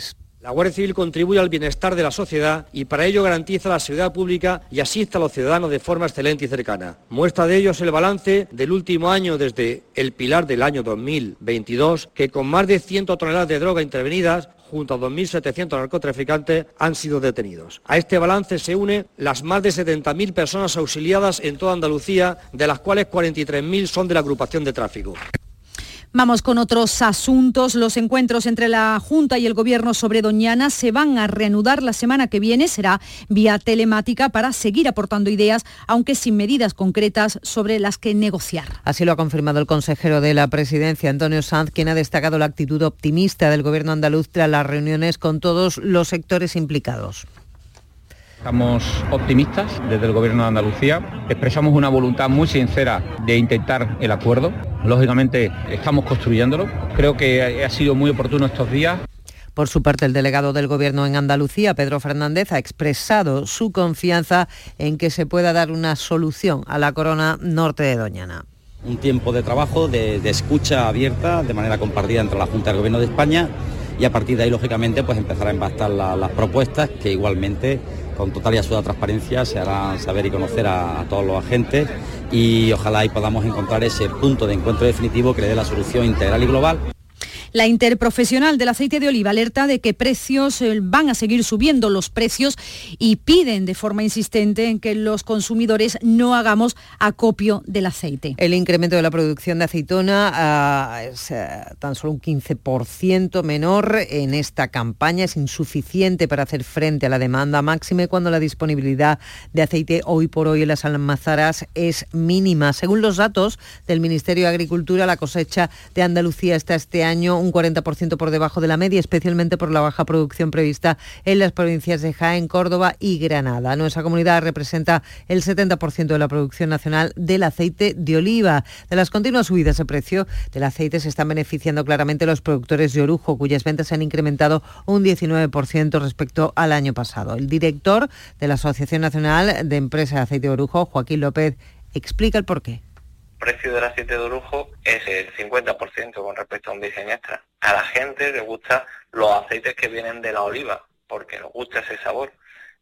La Guardia Civil contribuye al bienestar de la sociedad y para ello garantiza la seguridad pública y asiste a los ciudadanos de forma excelente y cercana. Muestra de ello es el balance del último año desde el pilar del año 2022, que con más de 100 toneladas de droga intervenidas junto a 2.700 narcotraficantes han sido detenidos. A este balance se une las más de 70.000 personas auxiliadas en toda Andalucía, de las cuales 43.000 son de la agrupación de tráfico. Vamos con otros asuntos. Los encuentros entre la Junta y el Gobierno sobre Doñana se van a reanudar la semana que viene. Será vía telemática para seguir aportando ideas, aunque sin medidas concretas sobre las que negociar. Así lo ha confirmado el consejero de la Presidencia, Antonio Sanz, quien ha destacado la actitud optimista del Gobierno andaluz tras las reuniones con todos los sectores implicados. Estamos optimistas desde el Gobierno de Andalucía, expresamos una voluntad muy sincera de intentar el acuerdo. Lógicamente estamos construyéndolo. Creo que ha sido muy oportuno estos días. Por su parte, el delegado del Gobierno en Andalucía, Pedro Fernández, ha expresado su confianza en que se pueda dar una solución a la corona norte de Doñana un tiempo de trabajo, de, escucha abierta, de manera compartida entre la Junta y el Gobierno de España y a partir de ahí, lógicamente, pues empezar a embastar las propuestas que igualmente con total y absoluta transparencia se harán saber y conocer a, todos los agentes y ojalá ahí podamos encontrar ese punto de encuentro definitivo que le dé la solución integral y global la interprofesional del aceite de oliva alerta de que precios eh, van a seguir subiendo los precios y piden de forma insistente en que los consumidores no hagamos acopio del aceite. El incremento de la producción de aceitona ah, es eh, tan solo un 15% menor en esta campaña. Es insuficiente para hacer frente a la demanda máxima cuando la disponibilidad de aceite hoy por hoy en las almazaras es mínima. Según los datos del Ministerio de Agricultura, la cosecha de Andalucía está este año un 40% por debajo de la media, especialmente por la baja producción prevista en las provincias de Jaén, Córdoba y Granada. Nuestra comunidad representa el 70% de la producción nacional del aceite de oliva. De las continuas subidas de precio del aceite se están beneficiando claramente los productores de Orujo, cuyas ventas se han incrementado un 19% respecto al año pasado. El director de la Asociación Nacional de Empresas de Aceite de Orujo, Joaquín López, explica el porqué precio del aceite de orujo es el 50% con respecto a un virgen extra. A la gente le gusta los aceites que vienen de la oliva, porque nos gusta ese sabor.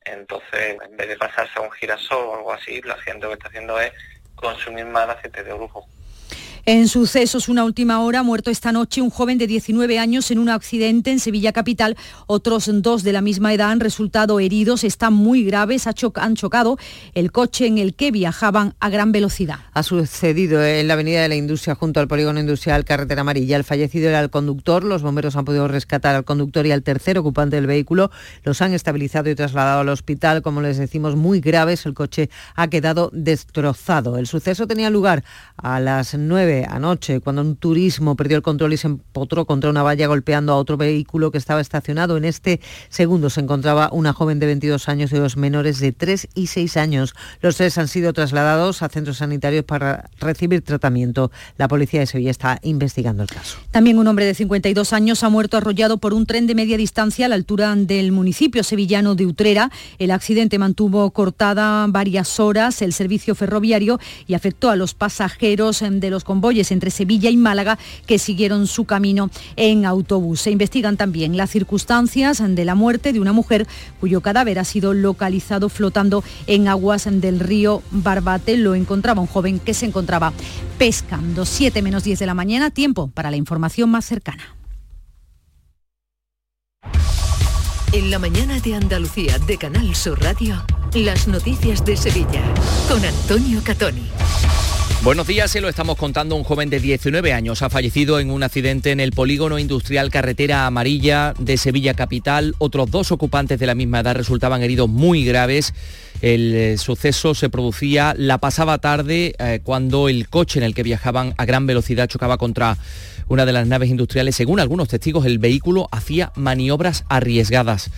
Entonces, en vez de pasarse a un girasol o algo así, la gente lo que está haciendo es consumir más aceite de orujo. En sucesos, una última hora, muerto esta noche un joven de 19 años en un accidente en Sevilla Capital. Otros dos de la misma edad han resultado heridos, están muy graves, han chocado el coche en el que viajaban a gran velocidad. Ha sucedido en la Avenida de la Industria junto al polígono industrial Carretera Amarilla. El fallecido era el conductor. Los bomberos han podido rescatar al conductor y al tercer ocupante del vehículo. Los han estabilizado y trasladado al hospital. Como les decimos, muy graves. El coche ha quedado destrozado. El suceso tenía lugar a las 9 anoche, cuando un turismo perdió el control y se empotró contra una valla golpeando a otro vehículo que estaba estacionado. En este segundo se encontraba una joven de 22 años y dos menores de 3 y 6 años. Los tres han sido trasladados a centros sanitarios para recibir tratamiento. La policía de Sevilla está investigando el caso. También un hombre de 52 años ha muerto arrollado por un tren de media distancia a la altura del municipio sevillano de Utrera. El accidente mantuvo cortada varias horas el servicio ferroviario y afectó a los pasajeros de los convoyes entre Sevilla y Málaga que siguieron su camino en autobús. Se investigan también las circunstancias de la muerte de una mujer cuyo cadáver ha sido localizado flotando en aguas del río Barbate. Lo encontraba un joven que se encontraba pescando. 7 menos 10 de la mañana, tiempo para la información más cercana. En la mañana de Andalucía de Canal Sur Radio, las noticias de Sevilla con Antonio Catoni. Buenos días, se lo estamos contando. Un joven de 19 años ha fallecido en un accidente en el polígono industrial Carretera Amarilla de Sevilla Capital. Otros dos ocupantes de la misma edad resultaban heridos muy graves. El eh, suceso se producía la pasada tarde eh, cuando el coche en el que viajaban a gran velocidad chocaba contra una de las naves industriales. Según algunos testigos, el vehículo hacía maniobras arriesgadas.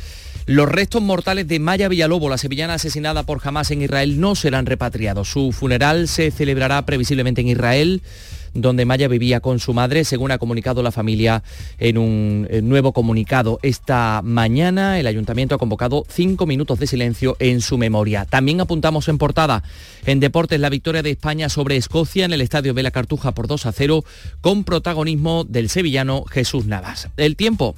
Los restos mortales de Maya Villalobo, la sevillana asesinada por Hamas en Israel, no serán repatriados. Su funeral se celebrará previsiblemente en Israel donde Maya vivía con su madre, según ha comunicado la familia en un nuevo comunicado. Esta mañana el ayuntamiento ha convocado cinco minutos de silencio en su memoria. También apuntamos en portada en deportes la victoria de España sobre Escocia en el estadio Vela Cartuja por 2 a 0 con protagonismo del sevillano Jesús Navas. El tiempo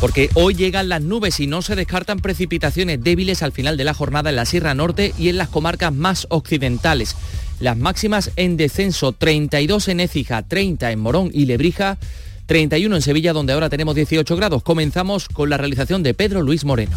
porque hoy llegan las nubes y no se descartan precipitaciones débiles al final de la jornada en la Sierra Norte y en las comarcas más occidentales. Las máximas en descenso, 32 en Écija, 30 en Morón y Lebrija, 31 en Sevilla, donde ahora tenemos 18 grados. Comenzamos con la realización de Pedro Luis Moreno.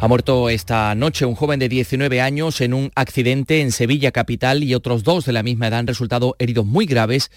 Ha muerto esta noche un joven de 19 años en un accidente en Sevilla capital y otros dos de la misma edad han resultado heridos muy graves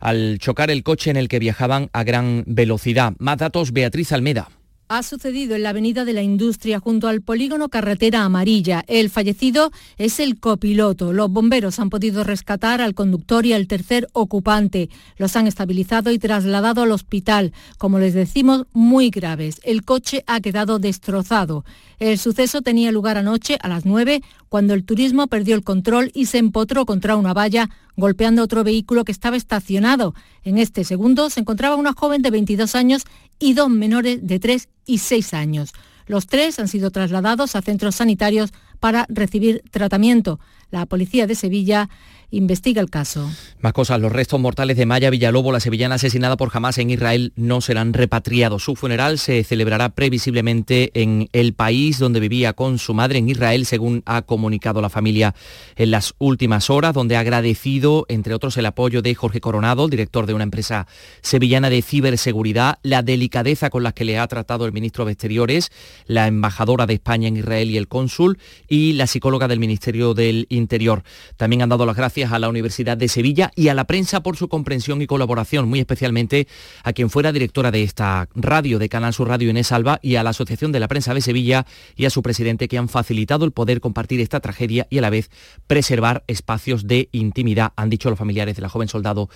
al chocar el coche en el que viajaban a gran velocidad. Más datos, Beatriz Almeda ha sucedido en la Avenida de la Industria junto al polígono Carretera Amarilla. El fallecido es el copiloto. Los bomberos han podido rescatar al conductor y al tercer ocupante. Los han estabilizado y trasladado al hospital. Como les decimos, muy graves. El coche ha quedado destrozado. El suceso tenía lugar anoche a las 9 cuando el turismo perdió el control y se empotró contra una valla golpeando otro vehículo que estaba estacionado. En este segundo se encontraba una joven de 22 años y dos menores de 3 y 6 años. Los tres han sido trasladados a centros sanitarios para recibir tratamiento. La policía de Sevilla investiga el caso. Más cosas, los restos mortales de Maya Villalobo, la sevillana asesinada por Hamas en Israel, no serán repatriados. Su funeral se celebrará previsiblemente en el país donde vivía con su madre en Israel, según ha comunicado la familia en las últimas horas, donde ha agradecido, entre otros, el apoyo de Jorge Coronado, director de una empresa sevillana de ciberseguridad, la delicadeza con la que le ha tratado el ministro de Exteriores, la embajadora de España en Israel y el cónsul, y la psicóloga del Ministerio del Interior. También han dado las gracias a la Universidad de Sevilla y a la prensa por su comprensión y colaboración, muy especialmente a quien fuera directora de esta radio, de Canal Sur Radio Inés Alba, y a la Asociación de la Prensa de Sevilla y a su presidente que han facilitado el poder compartir esta tragedia y a la vez preservar espacios de intimidad, han dicho los familiares de la joven soldado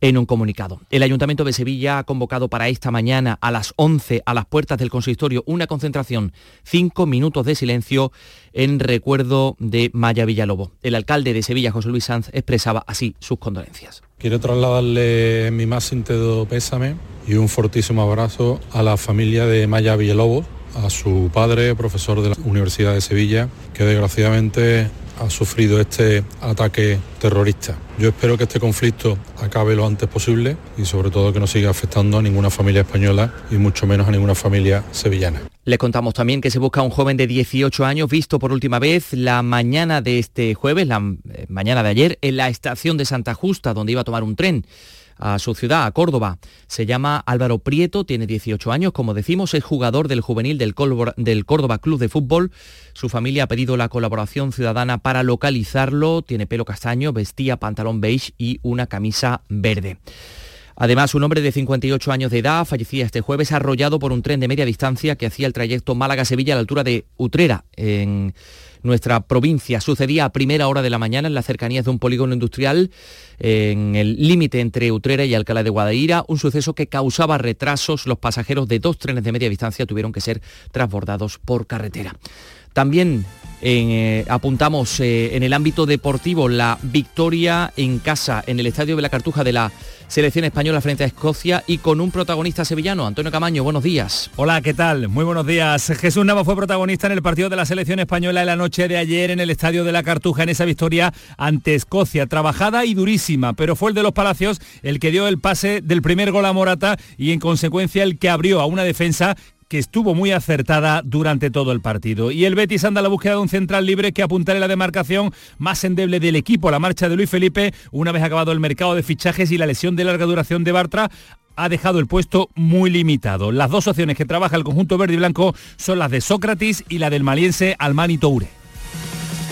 en un comunicado. El Ayuntamiento de Sevilla ha convocado para esta mañana a las 11 a las puertas del consistorio una concentración, cinco minutos de silencio en recuerdo de Maya Villalobo. El alcalde de Sevilla, José Luis Sanz, expresaba así sus condolencias. Quiero trasladarle mi más sentido pésame y un fortísimo abrazo a la familia de Maya Villalobos, a su padre, profesor de la Universidad de Sevilla, que desgraciadamente ha sufrido este ataque terrorista. Yo espero que este conflicto acabe lo antes posible y sobre todo que no siga afectando a ninguna familia española y mucho menos a ninguna familia sevillana. Le contamos también que se busca un joven de 18 años visto por última vez la mañana de este jueves, la eh, mañana de ayer, en la estación de Santa Justa, donde iba a tomar un tren a su ciudad, a Córdoba. Se llama Álvaro Prieto, tiene 18 años, como decimos, es jugador del juvenil del, del Córdoba Club de Fútbol. Su familia ha pedido la colaboración ciudadana para localizarlo. Tiene pelo castaño, vestía pantalón beige y una camisa verde. Además, un hombre de 58 años de edad fallecía este jueves arrollado por un tren de media distancia que hacía el trayecto Málaga-Sevilla a la altura de Utrera, en nuestra provincia. Sucedía a primera hora de la mañana en las cercanías de un polígono industrial en el límite entre Utrera y Alcalá de Guadaira, un suceso que causaba retrasos. Los pasajeros de dos trenes de media distancia tuvieron que ser transbordados por carretera. También eh, apuntamos eh, en el ámbito deportivo la victoria en casa en el Estadio de la Cartuja de la selección española frente a Escocia y con un protagonista sevillano, Antonio Camaño, buenos días. Hola, ¿qué tal? Muy buenos días. Jesús Nava fue protagonista en el partido de la selección española en la noche de ayer en el Estadio de la Cartuja en esa victoria ante Escocia, trabajada y durísima, pero fue el de los Palacios el que dio el pase del primer gol a Morata y en consecuencia el que abrió a una defensa que estuvo muy acertada durante todo el partido. Y el Betis anda a la búsqueda de un central libre que apuntará la demarcación más endeble del equipo. La marcha de Luis Felipe, una vez acabado el mercado de fichajes y la lesión de larga duración de Bartra, ha dejado el puesto muy limitado. Las dos opciones que trabaja el conjunto verde y blanco son las de Sócrates y la del maliense Almani Toure.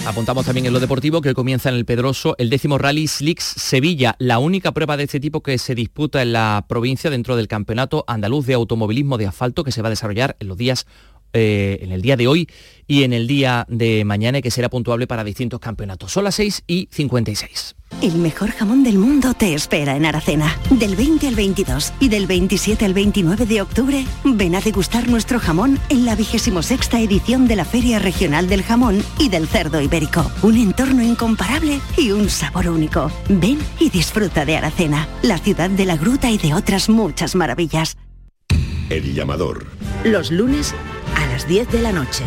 Apuntamos también en lo deportivo que comienza en el Pedroso el décimo Rally Slicks Sevilla, la única prueba de este tipo que se disputa en la provincia dentro del Campeonato Andaluz de Automovilismo de Asfalto que se va a desarrollar en los días eh, en el día de hoy y en el día de mañana que será puntuable para distintos campeonatos. Son las 6 y 56. El mejor jamón del mundo te espera en Aracena. Del 20 al 22 y del 27 al 29 de octubre, ven a degustar nuestro jamón en la 26 edición de la Feria Regional del Jamón y del Cerdo Ibérico. Un entorno incomparable y un sabor único. Ven y disfruta de Aracena, la ciudad de la gruta y de otras muchas maravillas. El llamador. Los lunes a las 10 de la noche.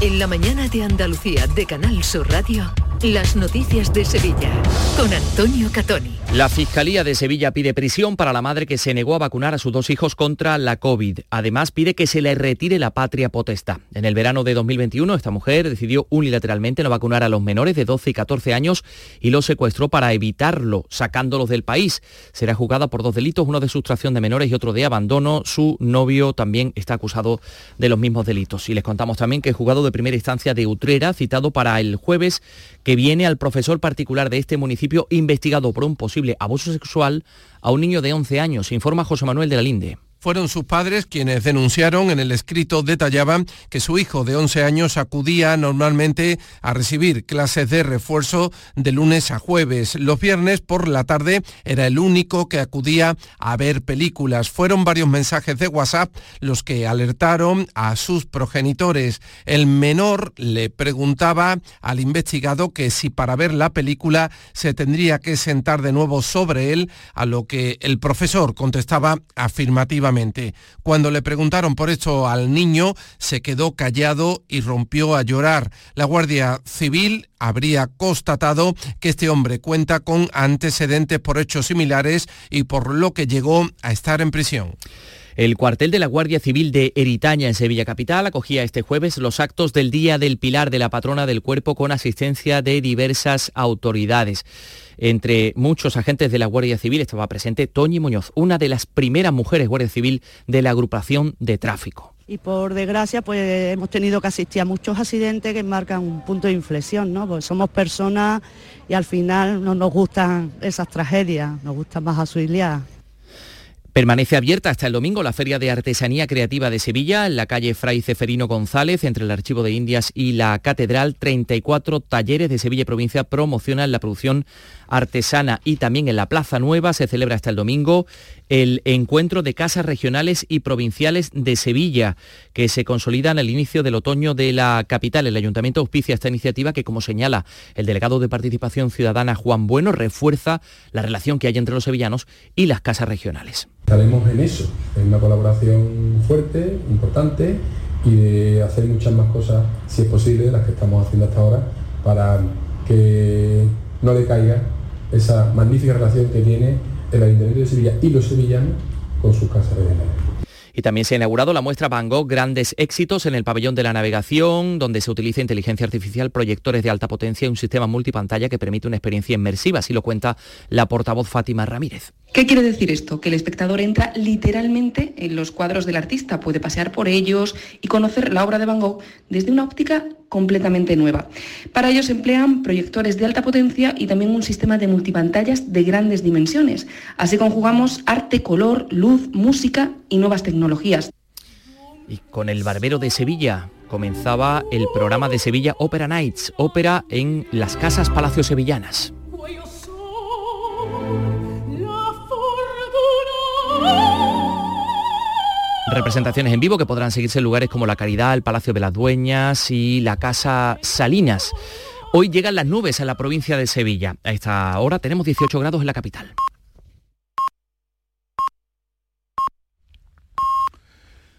En la mañana de Andalucía de Canal Sur Radio. Las noticias de Sevilla con Antonio Catoni. La Fiscalía de Sevilla pide prisión para la madre que se negó a vacunar a sus dos hijos contra la COVID. Además, pide que se le retire la patria potestad. En el verano de 2021, esta mujer decidió unilateralmente no vacunar a los menores de 12 y 14 años y los secuestró para evitarlo, sacándolos del país. Será juzgada por dos delitos, uno de sustracción de menores y otro de abandono. Su novio también está acusado de los mismos delitos. Y les contamos también que el juzgado de primera instancia de Utrera, citado para el jueves, que viene al profesor particular de este municipio investigado por un posible abuso sexual a un niño de 11 años, informa José Manuel de la Linde. Fueron sus padres quienes denunciaron, en el escrito detallaban que su hijo de 11 años acudía normalmente a recibir clases de refuerzo de lunes a jueves. Los viernes por la tarde era el único que acudía a ver películas. Fueron varios mensajes de WhatsApp los que alertaron a sus progenitores. El menor le preguntaba al investigado que si para ver la película se tendría que sentar de nuevo sobre él, a lo que el profesor contestaba afirmativamente cuando le preguntaron por esto al niño, se quedó callado y rompió a llorar. La Guardia Civil habría constatado que este hombre cuenta con antecedentes por hechos similares y por lo que llegó a estar en prisión. El cuartel de la Guardia Civil de Eritaña en Sevilla Capital acogía este jueves los actos del Día del Pilar de la Patrona del Cuerpo con asistencia de diversas autoridades. Entre muchos agentes de la Guardia Civil estaba presente Toñi Muñoz, una de las primeras mujeres Guardia Civil de la agrupación de tráfico y por desgracia pues hemos tenido que asistir a muchos accidentes que marcan un punto de inflexión, ¿no? Porque somos personas y al final no nos gustan esas tragedias, nos gustan más auxiliar. Permanece abierta hasta el domingo la Feria de Artesanía Creativa de Sevilla, en la calle Fray Ceferino González, entre el Archivo de Indias y la Catedral. 34 talleres de Sevilla y provincia promocionan la producción artesana y también en la Plaza Nueva se celebra hasta el domingo el encuentro de casas regionales y provinciales de Sevilla, que se consolidan al inicio del otoño de la capital. El ayuntamiento auspicia esta iniciativa que, como señala el delegado de Participación Ciudadana Juan Bueno, refuerza la relación que hay entre los sevillanos y las casas regionales. Estaremos en eso, en una colaboración fuerte, importante y de hacer muchas más cosas, si es posible, de las que estamos haciendo hasta ahora, para que no le caiga esa magnífica relación que tiene el Ayuntamiento de Sevilla y los sevillanos con sus casas regionales. Y también se ha inaugurado la muestra Van Gogh Grandes Éxitos en el pabellón de la navegación, donde se utiliza inteligencia artificial, proyectores de alta potencia y un sistema multipantalla que permite una experiencia inmersiva, así lo cuenta la portavoz Fátima Ramírez. ¿Qué quiere decir esto? Que el espectador entra literalmente en los cuadros del artista, puede pasear por ellos y conocer la obra de Van Gogh desde una óptica completamente nueva. Para ello se emplean proyectores de alta potencia y también un sistema de multipantallas de grandes dimensiones. Así conjugamos arte, color, luz, música y nuevas tecnologías. Y con el Barbero de Sevilla comenzaba el programa de Sevilla Opera Nights, ópera en las casas Palacio Sevillanas. Representaciones en vivo que podrán seguirse en lugares como la Caridad, el Palacio de las Dueñas y la Casa Salinas. Hoy llegan las nubes a la provincia de Sevilla. A esta hora tenemos 18 grados en la capital.